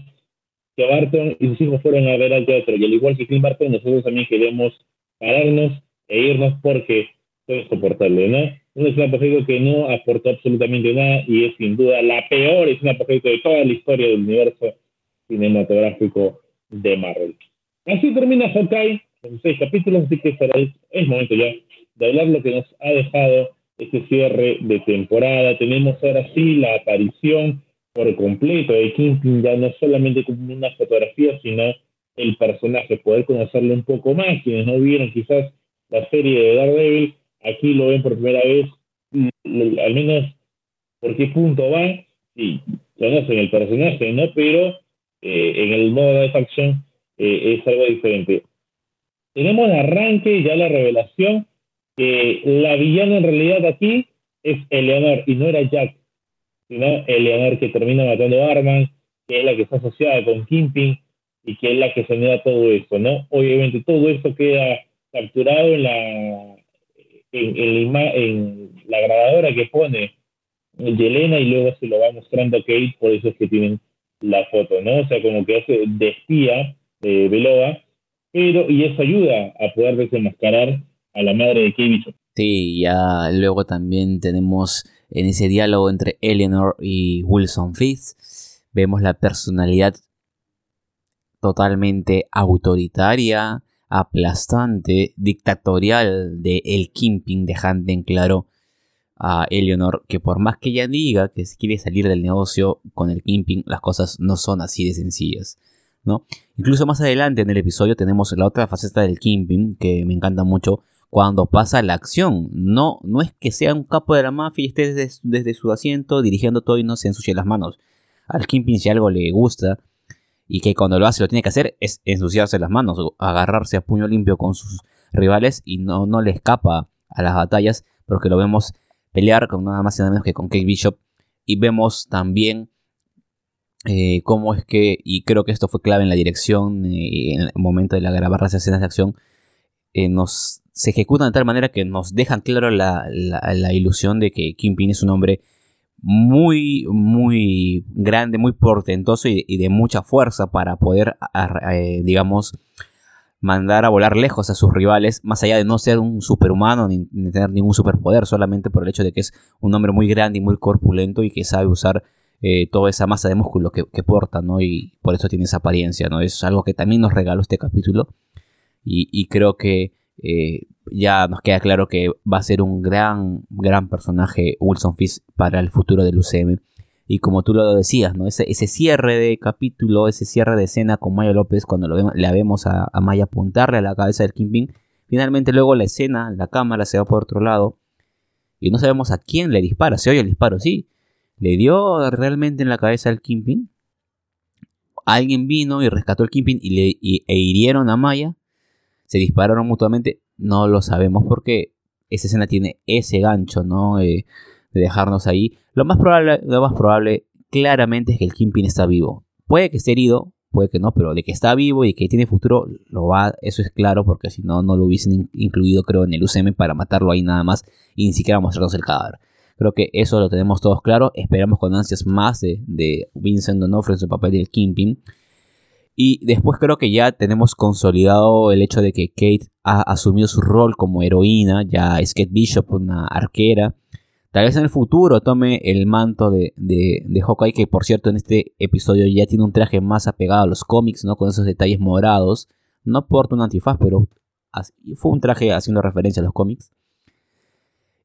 que Barton y sus hijos fueron a ver al teatro. Y al igual que Clint Barton, nosotros también queremos pararnos e irnos porque puede soportarlo, ¿no? Una escena post que no aportó absolutamente nada y es sin duda la peor escena post de toda la historia del universo cinematográfico de Marvel. Así termina Hawkeye, en seis capítulos, así que será, es momento ya de hablar lo que nos ha dejado este cierre de temporada. Tenemos ahora sí la aparición por completo de Kingpin, ya no solamente como una fotografía, sino el personaje, poder conocerlo un poco más. Quienes no vieron quizás la serie de Daredevil, aquí lo ven por primera vez, mm, al menos por qué punto va, sí, conocen el personaje, ¿no? Pero eh, en el modo de facción eh, es algo diferente. Tenemos el arranque, ya la revelación, que la villana en realidad aquí es Eleanor y no era Jack, sino Eleanor que termina matando a Arman, que es la que está asociada con Kimping y que es la que genera todo esto, ¿no? Obviamente todo esto queda capturado en la en, la grabadora que pone Yelena y luego se lo va mostrando a Kate, por eso es que tienen la foto, ¿no? O sea, como que hace de espía de Belova, pero y eso ayuda a poder desenmascarar a la madre de Bishop. Sí, ya luego también tenemos en ese diálogo entre Eleanor y Wilson Fisk, vemos la personalidad totalmente autoritaria, aplastante, dictatorial de El Kimping, dejando en claro a Eleanor que por más que ella diga que quiere salir del negocio con el Kimping, las cosas no son así de sencillas. ¿no? Incluso más adelante en el episodio tenemos la otra faceta del Kimping que me encanta mucho, cuando pasa la acción. No, no es que sea un capo de la mafia y esté desde, su asiento dirigiendo todo y no se ensucie las manos. Al Kingpin si algo le gusta y que cuando lo hace lo tiene que hacer es ensuciarse las manos, agarrarse a puño limpio con sus rivales y no, no le escapa a las batallas, porque lo vemos pelear con nada más y nada menos que con Kate Bishop y vemos también eh, cómo es que, y creo que esto fue clave en la dirección, eh, en el momento de la grabar las escenas de acción, eh, nos se ejecutan de tal manera que nos dejan claro la, ilusión de que Kingpin es un hombre muy, muy grande, muy portentoso y, de mucha fuerza para poder, eh, digamos, mandar a volar lejos a sus rivales, más allá de no ser un superhumano ni, tener ningún superpoder, solamente por el hecho de que es un hombre muy grande y muy corpulento y que sabe usar eh, toda esa masa de músculo que, porta, ¿no? Y por eso tiene esa apariencia, ¿no? Es algo que también nos regaló este capítulo y creo que eh, ya nos queda claro que va a ser un gran, gran personaje Wilson Fisk para el futuro del UCM. Y como tú lo decías, ¿no? Ese, ese cierre de capítulo, ese cierre de escena con Maya López, cuando lo vemos, la vemos a, Maya apuntarle a la cabeza del Kingpin, finalmente luego la escena, la cámara se va por otro lado y no sabemos a quién le dispara. Se oye el disparo, sí. ¿Le dio realmente en la cabeza al Kingpin? Alguien vino y rescató al Kingpin y le, e hirieron a Maya se dispararon mutuamente, no lo sabemos porque esa escena tiene ese gancho, ¿no? Eh, de dejarnos ahí. Lo más probable, lo más probable claramente es que el Kingpin está vivo. Puede que esté herido, puede que no, pero de que está vivo y que tiene futuro, lo va, eso es claro, porque si no, no lo hubiesen incluido, creo, en el UCM para matarlo ahí nada más y ni siquiera mostrarnos el cadáver. Creo que eso lo tenemos todos claro. Esperamos con ansias más de, de Vincent D'Onofrio en su papel del Kingpin. Y después creo que ya tenemos consolidado el hecho de que Kate ha asumido su rol como heroína. Ya es Kate Bishop, una arquera. Tal vez en el futuro tome el manto de, de, de, Hawkeye, que por cierto en este episodio ya tiene un traje más apegado a los cómics, ¿no? Con esos detalles morados. No porta un antifaz, pero fue un traje haciendo referencia a los cómics.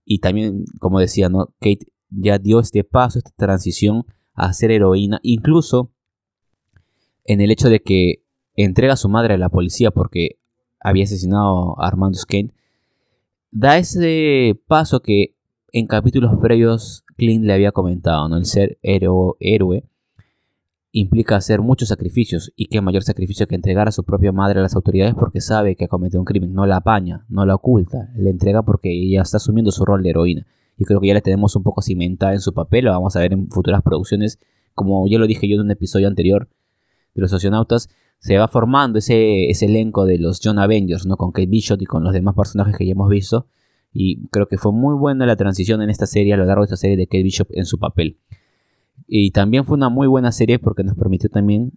Y también, como decía, ¿no? Kate ya dio este paso, esta transición a ser heroína, incluso en el hecho de que entrega a su madre a la policía porque había asesinado a Armando Skane, da ese paso que en capítulos previos Clint le había comentado, ¿no? El ser héroe implica hacer muchos sacrificios y qué mayor sacrificio que entregar a su propia madre a las autoridades porque sabe que ha cometido un crimen, no la apaña, no la oculta, le entrega porque ella está asumiendo su rol de heroína. Y creo que ya le tenemos un poco cimentada en su papel, lo vamos a ver en futuras producciones, como ya lo dije yo en un episodio anterior los socionautas, se va formando ese, ese elenco de los John Avengers, ¿no? Con Kate Bishop y con los demás personajes que ya hemos visto. Y creo que fue muy buena la transición en esta serie, a lo largo de esta serie de Kate Bishop en su papel. Y también fue una muy buena serie porque nos permitió también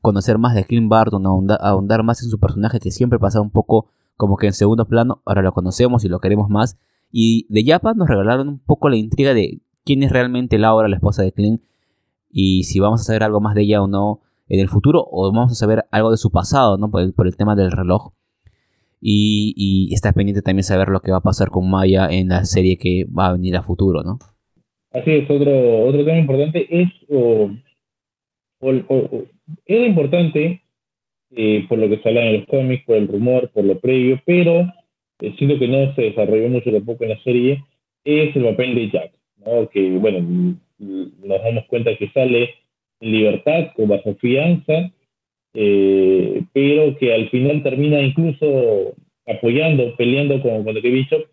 conocer más de Clint Barton, ahondar, más en su personaje que siempre pasaba un poco como que en segundo plano, ahora lo conocemos y lo queremos más. Y de Yapa nos regalaron un poco la intriga de quién es realmente Laura, la esposa de Clint, y si vamos a saber algo más de ella o no en el futuro, o vamos a saber algo de su pasado, ¿no? Por el, por el tema del reloj. Y, y, está pendiente también saber lo que va a pasar con Maya en la serie que va a venir a futuro, ¿no? Así es, otro, otro tema importante es, o, era importante eh, por lo que se habla en los cómics, por el rumor, por lo previo, pero eh, siento que no se desarrolló mucho tampoco en la serie, es el papel de Jack, ¿no? que bueno, nos damos cuenta que sale en libertad con bajo fianza, eh, pero que al final termina incluso apoyando, peleando con, con The Bishop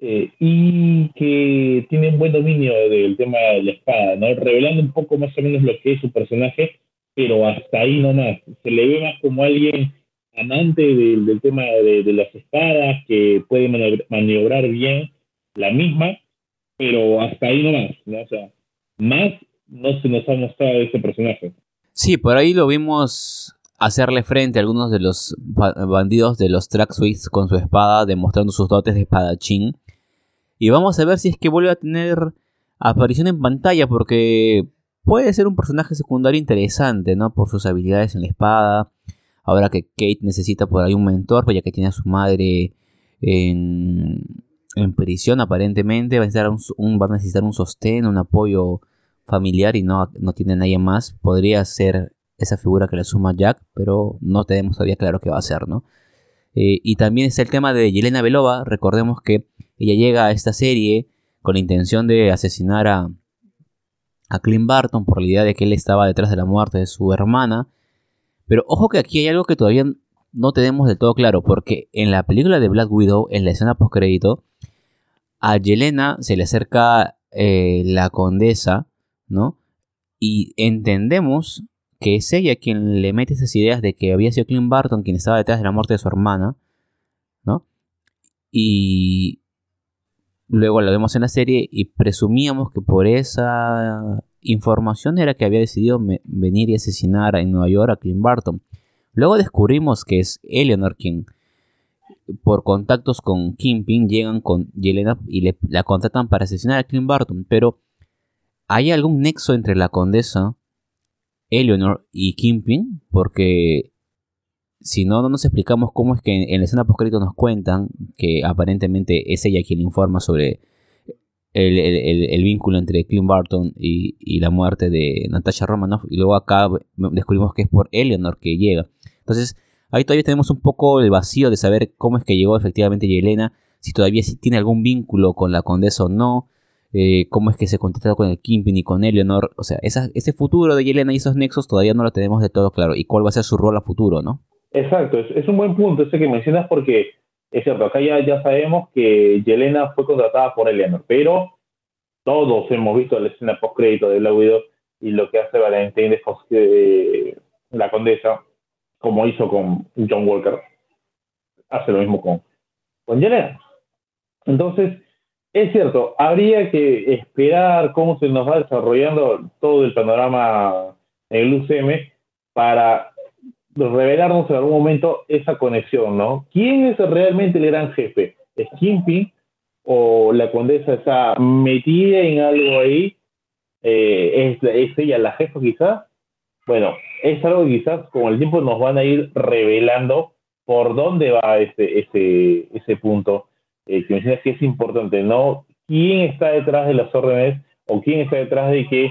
eh, y que tiene un buen dominio del tema de la espada, ¿no? Revelando un poco más o menos lo que es su personaje, pero hasta ahí nomás. Se le ve más como alguien amante del, tema de, las espadas, que puede maniobrar bien la misma, pero hasta ahí nomás, ¿no? O sea, más no se nos ha mostrado ese personaje. Sí, por ahí lo vimos hacerle frente a algunos de los bandidos de los Track Suites con su espada, demostrando sus dotes de espadachín. Y vamos a ver si es que vuelve a tener aparición en pantalla, porque puede ser un personaje secundario interesante, ¿no? Por sus habilidades en la espada. Ahora que Kate necesita por ahí un mentor, pues ya que tiene a su madre en, prisión aparentemente, va a, necesitar un, va a necesitar un sostén, un apoyo familiar y no, no tiene nadie más. Podría ser esa figura que le suma Jack, pero no tenemos todavía claro qué va a ser, ¿no? Eh, y también está el tema de Yelena Belova. Recordemos que ella llega a esta serie con la intención de asesinar a, a Clint Barton por la idea de que él estaba detrás de la muerte de su hermana. Pero ojo que aquí hay algo que todavía no tenemos del todo claro, porque en la película de Black Widow, en la escena postcrédito, a Yelena se le acerca eh, la condesa, Y entendemos que es ella quien le mete esas ideas de que había sido Clint Barton quien estaba detrás de la muerte de su hermana, ¿no? Y luego la vemos en la serie y presumíamos que por esa información era que había decidido venir y asesinar en Nueva York a Clint Barton. Luego descubrimos que es Eleanor quien, por contactos con Kingpin, llegan con Yelena y la contratan para asesinar a Clint Barton. Pero, ¿hay algún nexo entre la condesa Eleanor y Kingpin, porque si no, no nos explicamos cómo es que en, la escena postcrédito nos cuentan que aparentemente es ella quien informa sobre el, vínculo entre Clint Barton y, la muerte de Natasha Romanoff. Y luego acá descubrimos que es por Eleanor que llega. Entonces, ahí todavía tenemos un poco el vacío de saber cómo es que llegó efectivamente Yelena, si todavía tiene algún vínculo con la condesa o no. Eh, cómo es que se contactó con el Kimpin y con Eleanor. O sea, ese futuro de Yelena y esos nexos todavía no lo tenemos de todo claro. Y cuál va a ser su rol a futuro, ¿no? Exacto, es, un buen punto ese que mencionas porque es cierto, acá ya, ya sabemos que Yelena fue contratada por Eleanor, pero todos hemos visto la escena post-crédito de Black Widow y lo que hace Valentín de la condesa, como hizo con John Walker, hace lo mismo con, con Yelena. Entonces, es cierto, habría que esperar cómo se nos va desarrollando todo el panorama en el UCM para revelarnos en algún momento esa conexión, ¿no? ¿Quién es realmente el gran jefe? ¿Es Kimping o la condesa está metida en algo ahí? Eh, ¿es, ella la jefa quizás? Bueno, es algo que quizás con el tiempo nos van a ir revelando por dónde va ese, ese, ese punto eh, que mencionas que es importante, ¿no? ¿Quién está detrás de las órdenes o quién está detrás de que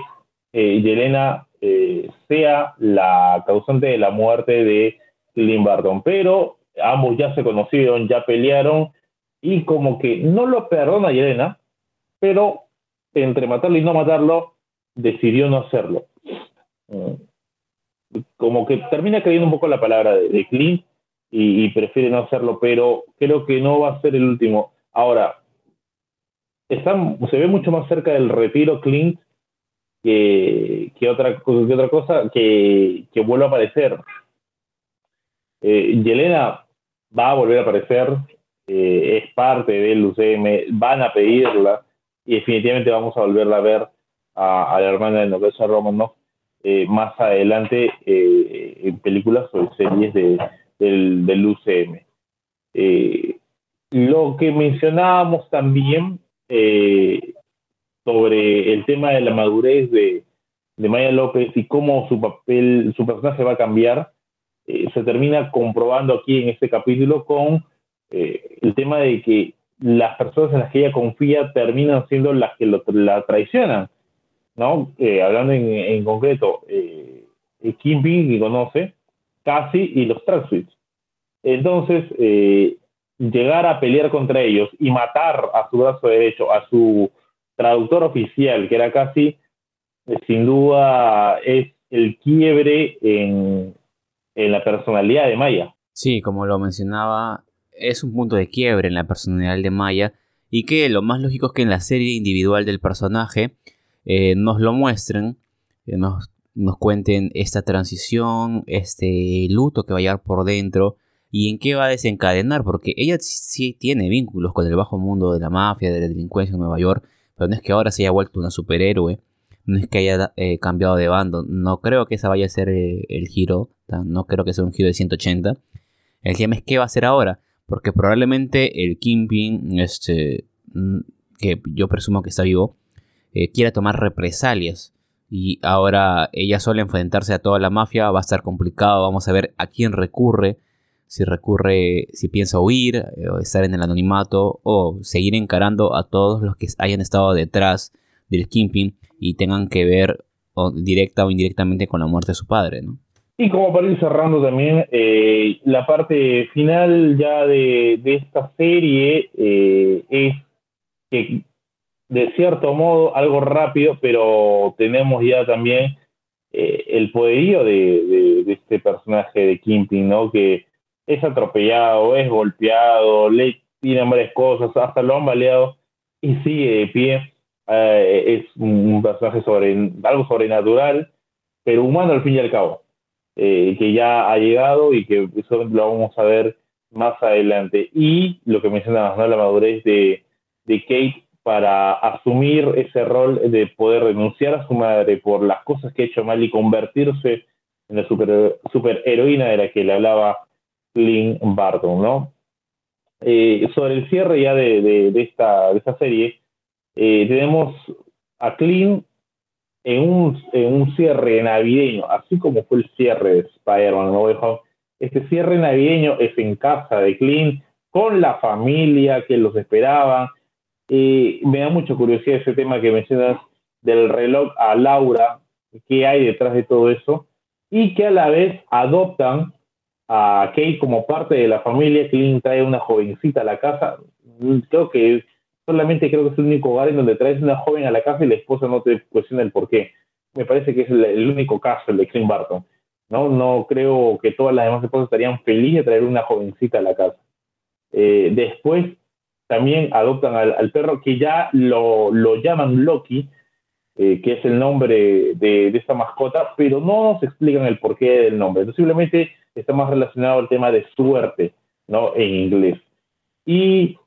eh, Yelena eh, sea la causante de la muerte de Clint Barton? Pero ambos ya se conocieron, ya pelearon y como que no lo perdona Yelena, pero entre matarlo y no matarlo, decidió no hacerlo. Mm. Como que termina creyendo un poco la palabra de, de Clint y, prefiere no hacerlo, pero creo que no va a ser el último. Ahora, está, se ve mucho más cerca del retiro Clint que, que, otra, que otra cosa que, que vuelva a aparecer. Eh, Yelena va a volver a aparecer, eh, es parte del UCM, van a pedirla y definitivamente vamos a volverla a ver a, la hermana de Novesa Romanoff eh, más adelante eh, en películas o series de, del, UCM. Eh, lo que mencionábamos también eh, sobre el tema de la madurez de, Maya López y cómo su papel, su personaje va a cambiar, eh, se termina comprobando aquí en este capítulo con el tema de que las personas en las que ella confía terminan siendo las que la traicionan, ¿no? hablando en, en concreto, eh, Kim que conoce, casi y los Tracksuits. Entonces, eh, llegar a pelear contra ellos y matar a su brazo derecho, a su traductor oficial, que era casi, eh, sin duda, es el quiebre en, en la personalidad de Maya. Sí, como lo mencionaba, es un punto de quiebre en la personalidad de Maya y que lo más lógico es que en la serie individual del personaje eh, nos lo muestren, nos nos cuenten esta transición, este luto que va a llevar por dentro y en qué va a desencadenar, porque ella sí tiene vínculos con el bajo mundo de la mafia, de la delincuencia en Nueva York, pero no es que ahora se haya vuelto una superhéroe, no es que haya eh, cambiado de bando, no creo que esa vaya a ser eh, el giro, no creo que sea un giro de 180. El tema es qué va a hacer ahora, porque probablemente el Kingpin, este, mm, que yo presumo que está vivo, eh, quiera tomar represalias y ahora ella suele enfrentarse a toda la mafia, va a estar complicado, vamos a ver a quién recurre, si recurre, si piensa huir, eh, estar en el anonimato, o seguir encarando a todos los que hayan estado detrás del Kingpin y tengan que ver directa o indirectamente con la muerte de su padre, ¿no? Y como para ir cerrando también, eh, la parte final ya de, esta serie eh, es que de cierto modo algo rápido, pero tenemos ya también eh, el poderío de, este personaje de Kimping, ¿no? Que es atropellado, es golpeado, le tiran varias cosas, hasta lo han baleado y sigue de pie. Eh, es un personaje sobre, algo sobrenatural, pero humano al fin y al cabo, eh, que ya ha llegado y que eso lo vamos a ver más adelante. Y lo que mencionabas. La madurez de, de Kate para asumir ese rol de poder renunciar a su madre por las cosas que ha hecho mal y convertirse en la super, superheroína de la que le hablaba Clint Barton, ¿no? Eh, sobre el cierre ya de, esta, de esta serie, eh, tenemos a Clint en un, en un cierre navideño, así como fue el cierre de Spider-Man No Este cierre navideño es en casa de Clint, con la familia que los esperaban, me da mucha curiosidad ese tema que mencionas del reloj a Laura, qué hay detrás de todo eso, y que a la vez adoptan a Kate como parte de la familia. Clint trae una jovencita a la casa. Creo que solamente creo que es el único hogar en donde traes una joven a la casa y la esposa no te cuestiona el por qué. Me parece que es el, único caso, el de Clint Barton. ¿no? no creo que todas las demás esposas estarían felices de traer una jovencita a la casa. Eh, después también adoptan al, perro que ya lo, lo llaman Loki, eh, que es el nombre de, de, esta mascota, pero no nos explican el porqué del nombre. simplemente está más relacionado al tema de suerte, ¿no? En inglés. Y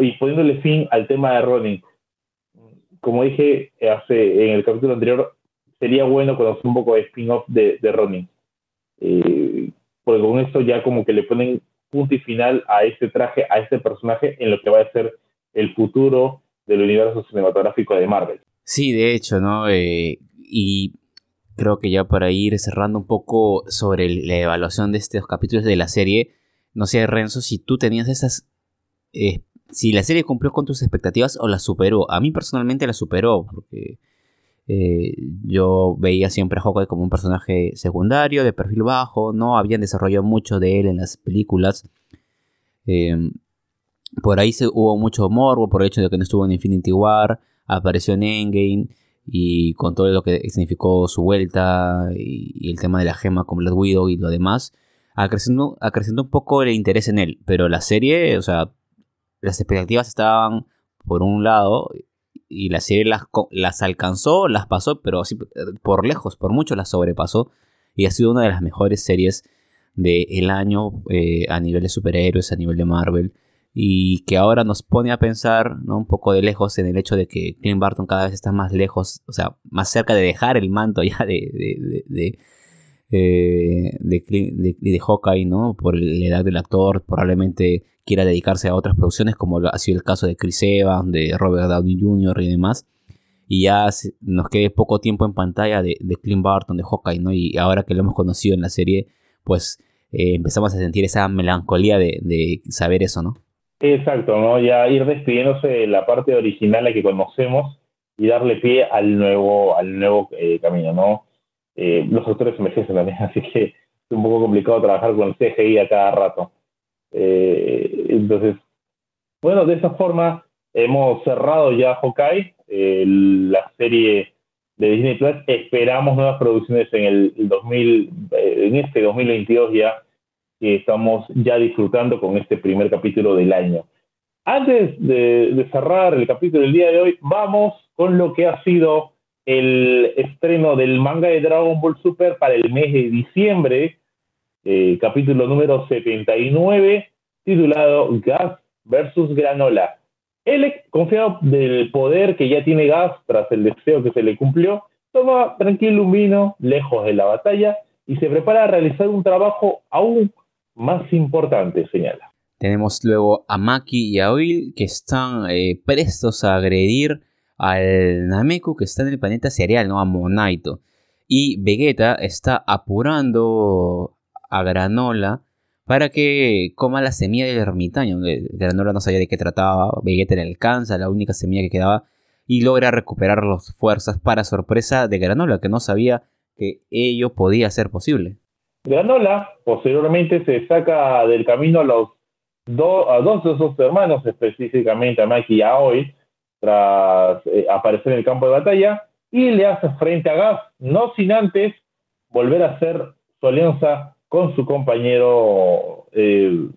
y poniéndole fin al tema de Ronin. Como dije hace en el capítulo anterior, sería bueno conocer un poco de spin-off de, de Ronin. Eh, porque con esto ya como que le ponen punto y final a este traje, a este personaje en lo que va a ser el futuro del universo cinematográfico de Marvel. Sí, de hecho, ¿no? Eh, y creo que ya para ir cerrando un poco sobre la evaluación de estos capítulos de la serie, no sé, Renzo, si tú tenías estas... Eh, si la serie cumplió con tus expectativas o la superó. A mí personalmente la superó, porque eh, yo veía siempre a Hawkeye como un personaje secundario, de perfil bajo, no habían desarrollado mucho de él en las películas. Em, por ahí se, hubo mucho morbo por el hecho de que no estuvo en Infinity War, apareció en Endgame y con todo lo que significó su vuelta y, el tema de la gema con Black Widow y lo demás, acrecentó, acrecentó un poco el interés en él. Pero la serie, o sea, las expectativas estaban por un lado y la serie las, las alcanzó, las pasó, pero así por lejos, por mucho las sobrepasó. Y ha sido una de las mejores series del año eh, a nivel de superhéroes, a nivel de Marvel. Y que ahora nos pone a pensar ¿no? un poco de lejos en el hecho de que Clint Barton cada vez está más lejos, o sea, más cerca de dejar el manto ya de, de, de, eh, de, de, Hawkeye, ¿no? Por la edad del actor, probablemente quiera dedicarse a otras producciones, como ha sido el caso de Chris Evans, de Robert Downey Jr. y demás. Y ya nos quede poco tiempo en pantalla de, de Clint Barton, de Hawkeye, ¿no? Y ahora que lo hemos conocido en la serie, pues eh, empezamos a sentir esa melancolía de, saber eso, ¿no? Exacto, ¿no? Ya ir despidiéndose de la parte original a que conocemos y darle pie al nuevo, al nuevo eh, camino, ¿no? Eh, los autores envejecen también, así que es un poco complicado trabajar con CGI a cada rato. Eh, entonces, bueno, de esa forma hemos cerrado ya Hawkeye, la serie de Disney Plus. Esperamos nuevas producciones en el 2000, eh, en este 2022 ya que estamos ya disfrutando con este primer capítulo del año. Antes de, cerrar el capítulo del día de hoy, vamos con lo que ha sido el estreno del manga de Dragon Ball Super para el mes de diciembre, eh, capítulo número 79, titulado Gas versus Granola. Él, confiado del poder que ya tiene Gas tras el deseo que se le cumplió, toma tranquilo un vino, lejos de la batalla, y se prepara a realizar un trabajo aún más importante, señala. Tenemos luego a Maki y a Oil que están eh, prestos a agredir al Nameku que está en el planeta cereal, ¿no? A Monaito. Y Vegeta está apurando a Granola para que coma la semilla del ermitaño. Granola no sabía de qué trataba, Vegeta le alcanza, la única semilla que quedaba, y logra recuperar las fuerzas para sorpresa de Granola, que no sabía que ello podía ser posible. Granola posteriormente se saca del camino a los dos de sus hermanos, específicamente a Maki y a Aoi, tras eh, aparecer en el campo de batalla, y le hace frente a Gas, no sin antes volver a hacer su alianza con su compañero eh,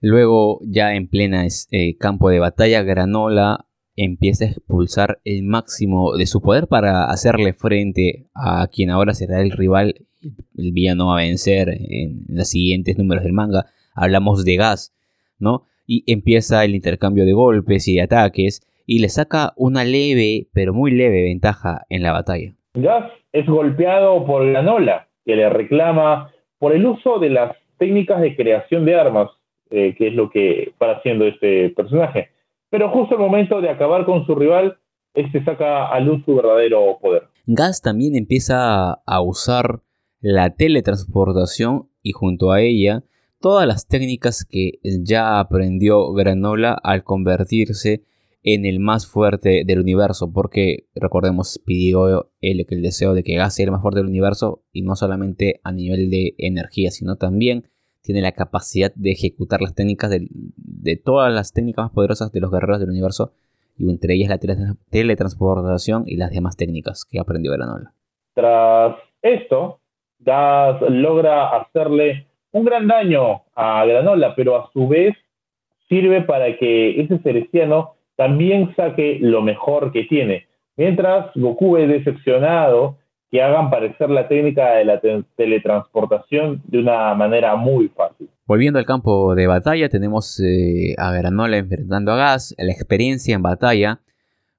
Luego, ya en plena eh, campo de batalla, Granola empieza a expulsar el máximo de su poder para hacerle frente a quien ahora será el rival, el villano a vencer en los siguientes números del manga. Hablamos de Gas, ¿no? Y empieza el intercambio de golpes y de ataques y le saca una leve, pero muy leve ventaja en la batalla. Gas es golpeado por Granola, que le reclama por el uso de las técnicas de creación de armas, eh, que es lo que va haciendo este personaje. Pero justo al momento de acabar con su rival, este saca a luz su verdadero poder. Gas también empieza a usar la teletransportación y junto a ella todas las técnicas que ya aprendió Granola al convertirse en el más fuerte del universo, porque recordemos, pidió él el deseo de que Gas sea el más fuerte del universo, y no solamente a nivel de energía, sino también tiene la capacidad de ejecutar las técnicas de, todas las técnicas más poderosas de los guerreros del universo, y entre ellas la teletransportación y las demás técnicas que aprendió Granola. Tras esto, Gas logra hacerle un gran daño a Granola, pero a su vez sirve para que ese cereciano también saque lo mejor que tiene. Mientras Goku es decepcionado que hagan parecer la técnica de la teletransportación de una manera muy fácil. Volviendo al campo de batalla, tenemos eh, a Granola enfrentando a Gas. La experiencia en batalla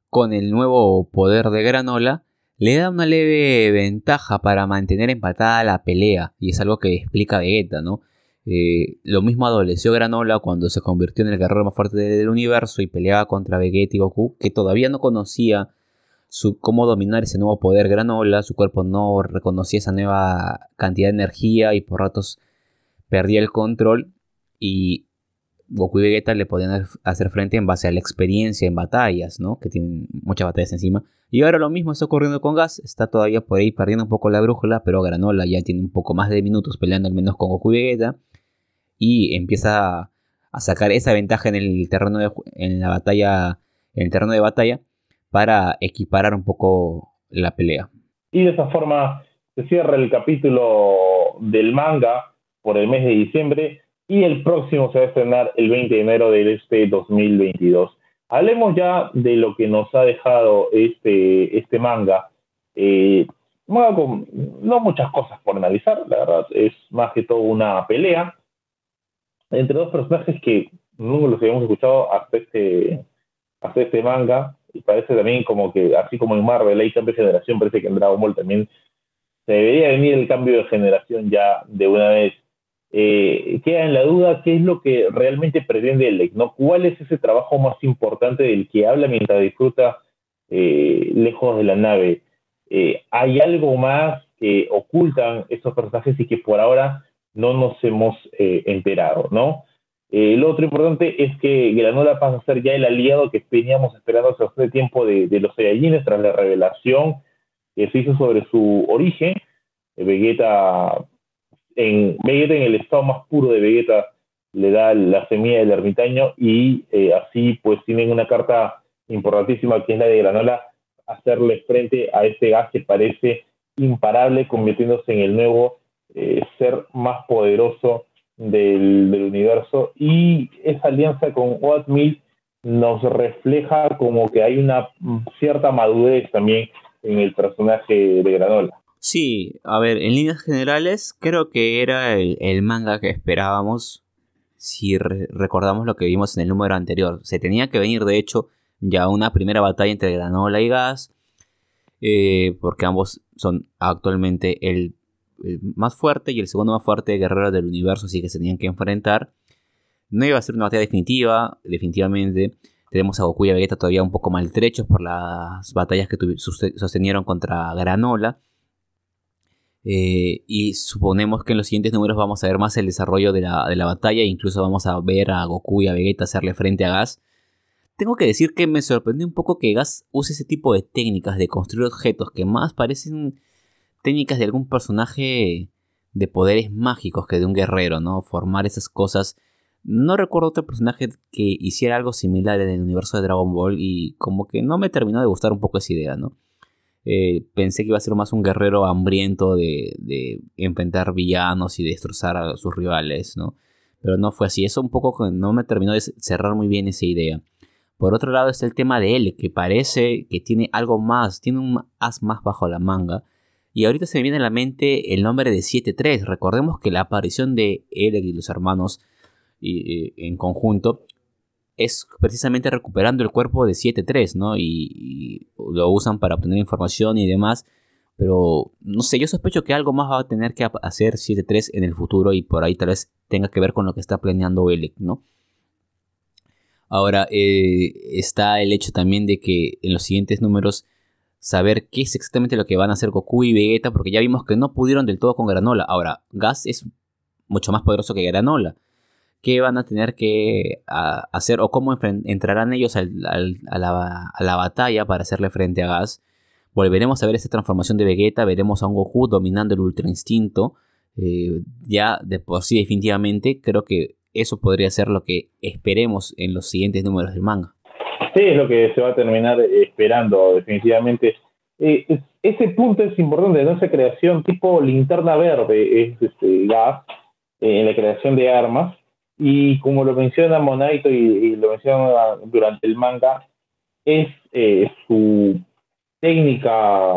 con el nuevo poder de Granola le da una leve ventaja para mantener empatada la pelea. Y es algo que explica Vegeta, ¿no? Eh, lo mismo adoleció Granola cuando se convirtió en el guerrero más fuerte del universo y peleaba contra Vegeta y Goku, que todavía no conocía cómo dominar ese nuevo poder Granola. Su cuerpo no reconocía esa nueva cantidad de energía y por ratos perdía el control y Goku y Vegeta le podían hacer frente en base a la experiencia en batallas, ¿no? Que tienen muchas batallas encima. Y ahora lo mismo está ocurriendo con Gas, está todavía por ahí perdiendo un poco la brújula, pero Granola ya tiene un poco más de minutos peleando al menos con Goku y Vegeta y empieza a sacar esa ventaja en el terreno de en la batalla en el terreno de batalla para equiparar un poco la pelea. Y de esa forma se cierra el capítulo del manga por el mes de diciembre y el próximo se va a estrenar el 20 de enero de este 2022. Hablemos ya de lo que nos ha dejado este, este manga. Eh, con no muchas cosas por analizar, la verdad, es más que todo una pelea entre dos personajes que nunca los habíamos escuchado hasta este, hasta este manga, y parece también como que, así como en Marvel hay cambio de generación, parece que en Dragon Ball también se debería venir el cambio de generación ya de una vez eh, queda en la duda qué es lo que realmente pretende el ¿no? ¿Cuál es ese trabajo más importante del que habla mientras disfruta eh, lejos de la nave? Eh, ¿Hay algo más que ocultan esos personajes y que por ahora no nos hemos enterado, ¿no? lo otro importante es que Granola pasa a ser ya el aliado que veníamos esperando hace bastante tiempo de, de los Saiyajines tras la revelación que se hizo sobre su origen. Vegeta en Vegeta, en el estado más puro de Vegeta, le da la semilla del ermitaño y eh, así pues tienen una carta importantísima que es la de Granola, hacerle frente a este gas que parece imparable, convirtiéndose en el nuevo eh, ser más poderoso del, universo. Y esa alianza con Oatmeal nos refleja como que hay una cierta madurez también en el personaje de Granola. Sí, a ver, en líneas generales creo que era el, manga que esperábamos si recordamos lo que vimos en el número anterior. Se tenía que venir, de hecho, ya una primera batalla entre Granola y Gas, eh, porque ambos son actualmente el, más fuerte y el segundo más fuerte guerrero del universo, así que se tenían que enfrentar. No iba a ser una batalla definitiva, definitivamente. Tenemos a Goku y a Vegeta todavía un poco maltrechos por las batallas que sostenieron contra Granola. Eh, y suponemos que en los siguientes números vamos a ver más el desarrollo de la, de la batalla. Incluso vamos a ver a Goku y a Vegeta hacerle frente a Gas. Tengo que decir que me sorprendió un poco que Gas use ese tipo de técnicas de construir objetos que más parecen técnicas de algún personaje de poderes mágicos que de un guerrero, ¿no? Formar esas cosas. No recuerdo otro personaje que hiciera algo similar en el universo de Dragon Ball y como que no me terminó de gustar un poco esa idea, ¿no? Eh, pensé que iba a ser más un guerrero hambriento de, enfrentar villanos y destrozar a sus rivales, ¿no? Pero no fue así. Eso un poco no me terminó de cerrar muy bien esa idea. Por otro lado está el tema de él, que parece que tiene algo más, tiene un as más bajo la manga. Y ahorita se me viene a la mente el nombre de 7-3. Recordemos que la aparición de él y los hermanos en conjunto es precisamente recuperando el cuerpo de 7-3, ¿no? Y, lo usan para obtener información y demás. Pero no sé, yo sospecho que algo más va a tener que hacer 7-3 en el futuro y por ahí tal vez tenga que ver con lo que está planeando Elec, ¿no? Ahora, eh, está el hecho también de que en los siguientes números saber qué es exactamente lo que van a hacer Goku y Vegeta, porque ya vimos que no pudieron del todo con Granola. Ahora, Gas es mucho más poderoso que Granola qué van a tener que hacer o cómo entrarán ellos a, la, batalla para hacerle frente a Gas. Volveremos a ver esta transformación de Vegeta, veremos a un Goku dominando el Ultra Instinto. Eh, ya de por sí definitivamente creo que eso podría ser lo que esperemos en los siguientes números del manga. Sí, es lo que se va a terminar esperando definitivamente. Eh, ese punto es importante, ¿no? Esa creación tipo linterna verde es este, gas eh, en la creación de armas y como lo menciona Monaito y, lo menciona durante el manga, es eh, su técnica,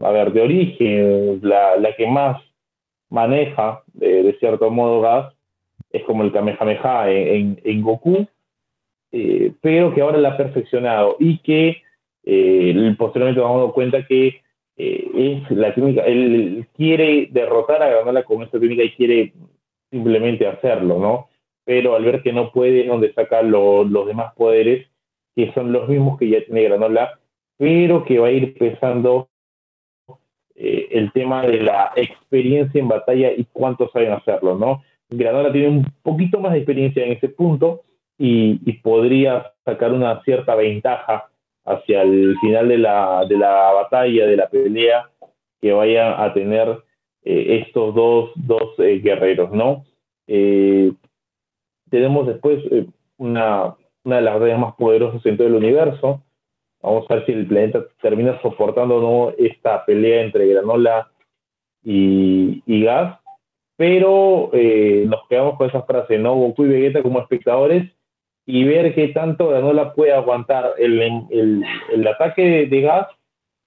a ver, de origen, la, la que más maneja, de, cierto modo, Gas, es como el Kamehameha en, Goku, eh, pero que ahora la ha perfeccionado y que eh, posteriormente a dar cuenta que eh, es la técnica, él quiere derrotar a Granola con esta técnica y quiere simplemente hacerlo, ¿no? Pero al ver que no puede, donde saca los demás poderes, que son los mismos que ya tiene Granola, pero que va a ir pesando eh, el tema de la experiencia en batalla y cuánto saben hacerlo, ¿no? Granola tiene un poquito más de experiencia en ese punto y, podría sacar una cierta ventaja hacia el final de la, de la batalla, de la pelea que vaya a tener eh, estos dos, dos eh, guerreros, ¿no? tenemos después una, una de las batallas más poderosas en todo el universo, Vamos a ver si el planeta termina soportando o no esta pelea entre granola y, gas. Pero eh, nos quedamos con esa frase, ¿no? Goku y Vegeta como espectadores y ver qué tanto Granola puede aguantar el, el, ataque de, gas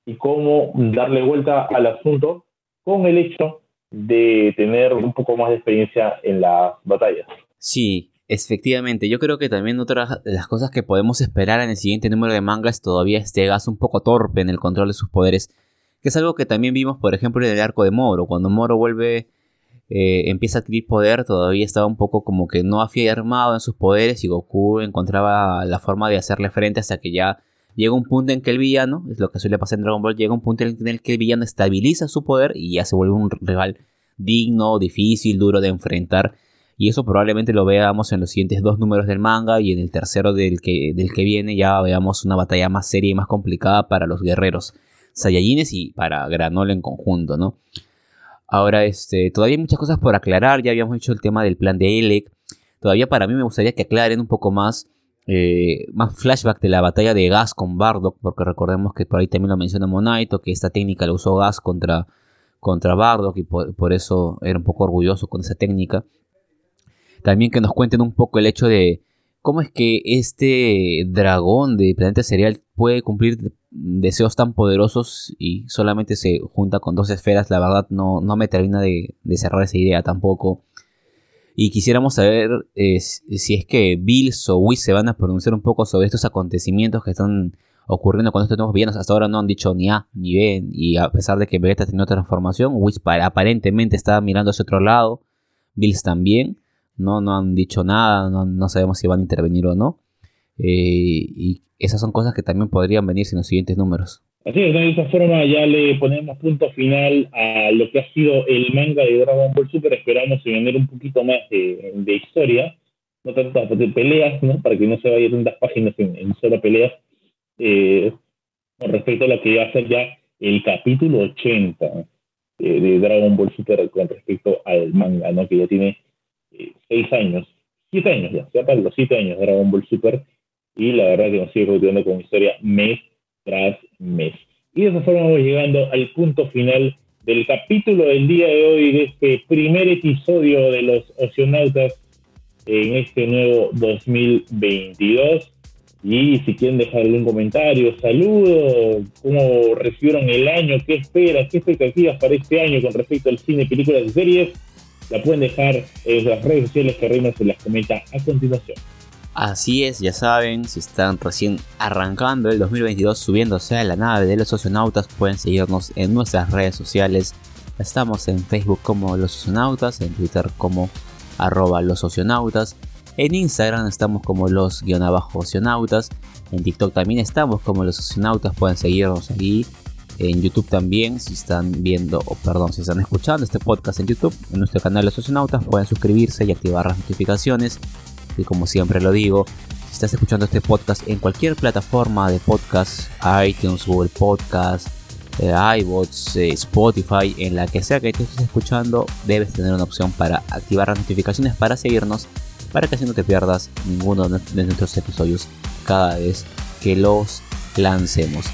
y cómo darle vuelta al asunto con el hecho de tener un poco más de experiencia en las batallas. Sí, Efectivamente, yo creo que también otra de las cosas que podemos esperar en el siguiente número de manga es todavía este gas un poco torpe en el control de sus poderes, que es algo que también vimos, por ejemplo, en el arco de Moro. Cuando Moro vuelve, eh, empieza a adquirir poder, todavía estaba un poco como que no armado en sus poderes y Goku encontraba la forma de hacerle frente hasta que ya llega un punto en que el villano, es lo que suele pasar en Dragon Ball, llega un punto en el que el villano estabiliza su poder y ya se vuelve un rival digno, difícil, duro de enfrentar y eso probablemente lo veamos en los siguientes dos números del manga y en el tercero del que, del que viene ya veamos una batalla más seria y más complicada para los guerreros Saiyajines y para Granola en conjunto, ¿no? Ahora, este, todavía hay muchas cosas por aclarar, ya habíamos dicho el tema del plan de Elec, todavía para mí me gustaría que aclaren un poco más, eh, más flashback de la batalla de Gas con Bardock, porque recordemos que por ahí también lo menciona Monaito, que esta técnica la usó Gas contra, contra Bardock y por eso era un poco orgulloso con esa técnica. También que nos cuenten un poco el hecho de cómo es que este dragón de planeta cereal puede cumplir deseos tan poderosos y solamente se junta con dos esferas. La verdad no, no me termina de, cerrar esa idea tampoco. Y quisiéramos saber eh, si es que Bills o Whis se van a pronunciar un poco sobre estos acontecimientos que están ocurriendo con estos nuevos villanos. Hasta ahora no han dicho ni A ni B. Y a pesar de que Vegeta tiene otra transformación, Whis aparentemente está mirando hacia otro lado. Bills también. ¿no? No han dicho nada, no, sabemos si van a intervenir o no. Eh, y esas son cosas que también podrían venirse en los siguientes números. Así es, de esta forma ya le ponemos punto final a lo que ha sido el manga de Dragon Ball Super. Esperamos tener un poquito más de, historia, no tantas de peleas, ¿no? para que no se vayan tantas páginas en, solo peleas, eh, con respecto a lo que va a ser ya el capítulo 80 eh, de Dragon Ball Super con respecto al manga, ¿no? que ya tiene seis años, siete años ya, ya para los siete años de Dragon Ball Super, y la verdad que nos sigue continuando con historia mes tras mes. Y de esa forma vamos llegando al punto final del capítulo del día de hoy, de este primer episodio de los Oceanautas en este nuevo 2022. Y si quieren dejar algún comentario, saludo, cómo recibieron el año, qué esperas, qué expectativas para este año con respecto al cine, películas y series, la pueden dejar en las redes sociales que Reina se las comenta a continuación. Así es, ya saben, si están recién arrancando el 2022 subiéndose a la nave de los socionautas, pueden seguirnos en nuestras redes sociales. Estamos en Facebook como los socionautas, en Twitter como arroba los socionautas, en Instagram estamos como los guion abajo socionautas, en TikTok también estamos como los socionautas, pueden seguirnos ahí en YouTube también, si están viendo, o perdón, si están escuchando este podcast en YouTube, en nuestro canal de Socionautas, pueden suscribirse y activar las notificaciones. Y como siempre lo digo, si estás escuchando este podcast en cualquier plataforma de podcast, iTunes, Google Podcast, eh, iBots, eh, Spotify, en la que sea que te estés escuchando, debes tener una opción para activar las notificaciones para seguirnos, para que así no te pierdas ninguno de nuestros episodios cada vez que los lancemos.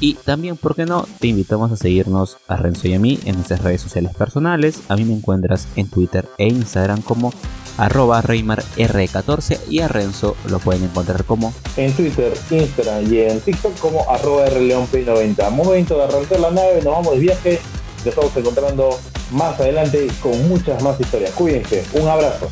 Y también, ¿por qué no? Te invitamos a seguirnos a Renzo y a mí en nuestras redes sociales personales. A mí me encuentras en Twitter e Instagram como arroba ReymarR14 y a Renzo lo pueden encontrar como en Twitter, Instagram y en TikTok como arroba RLeonP90. Momento de arrancar la nave, nos vamos de viaje. Nos estamos encontrando más adelante con muchas más historias. Cuídense, un abrazo.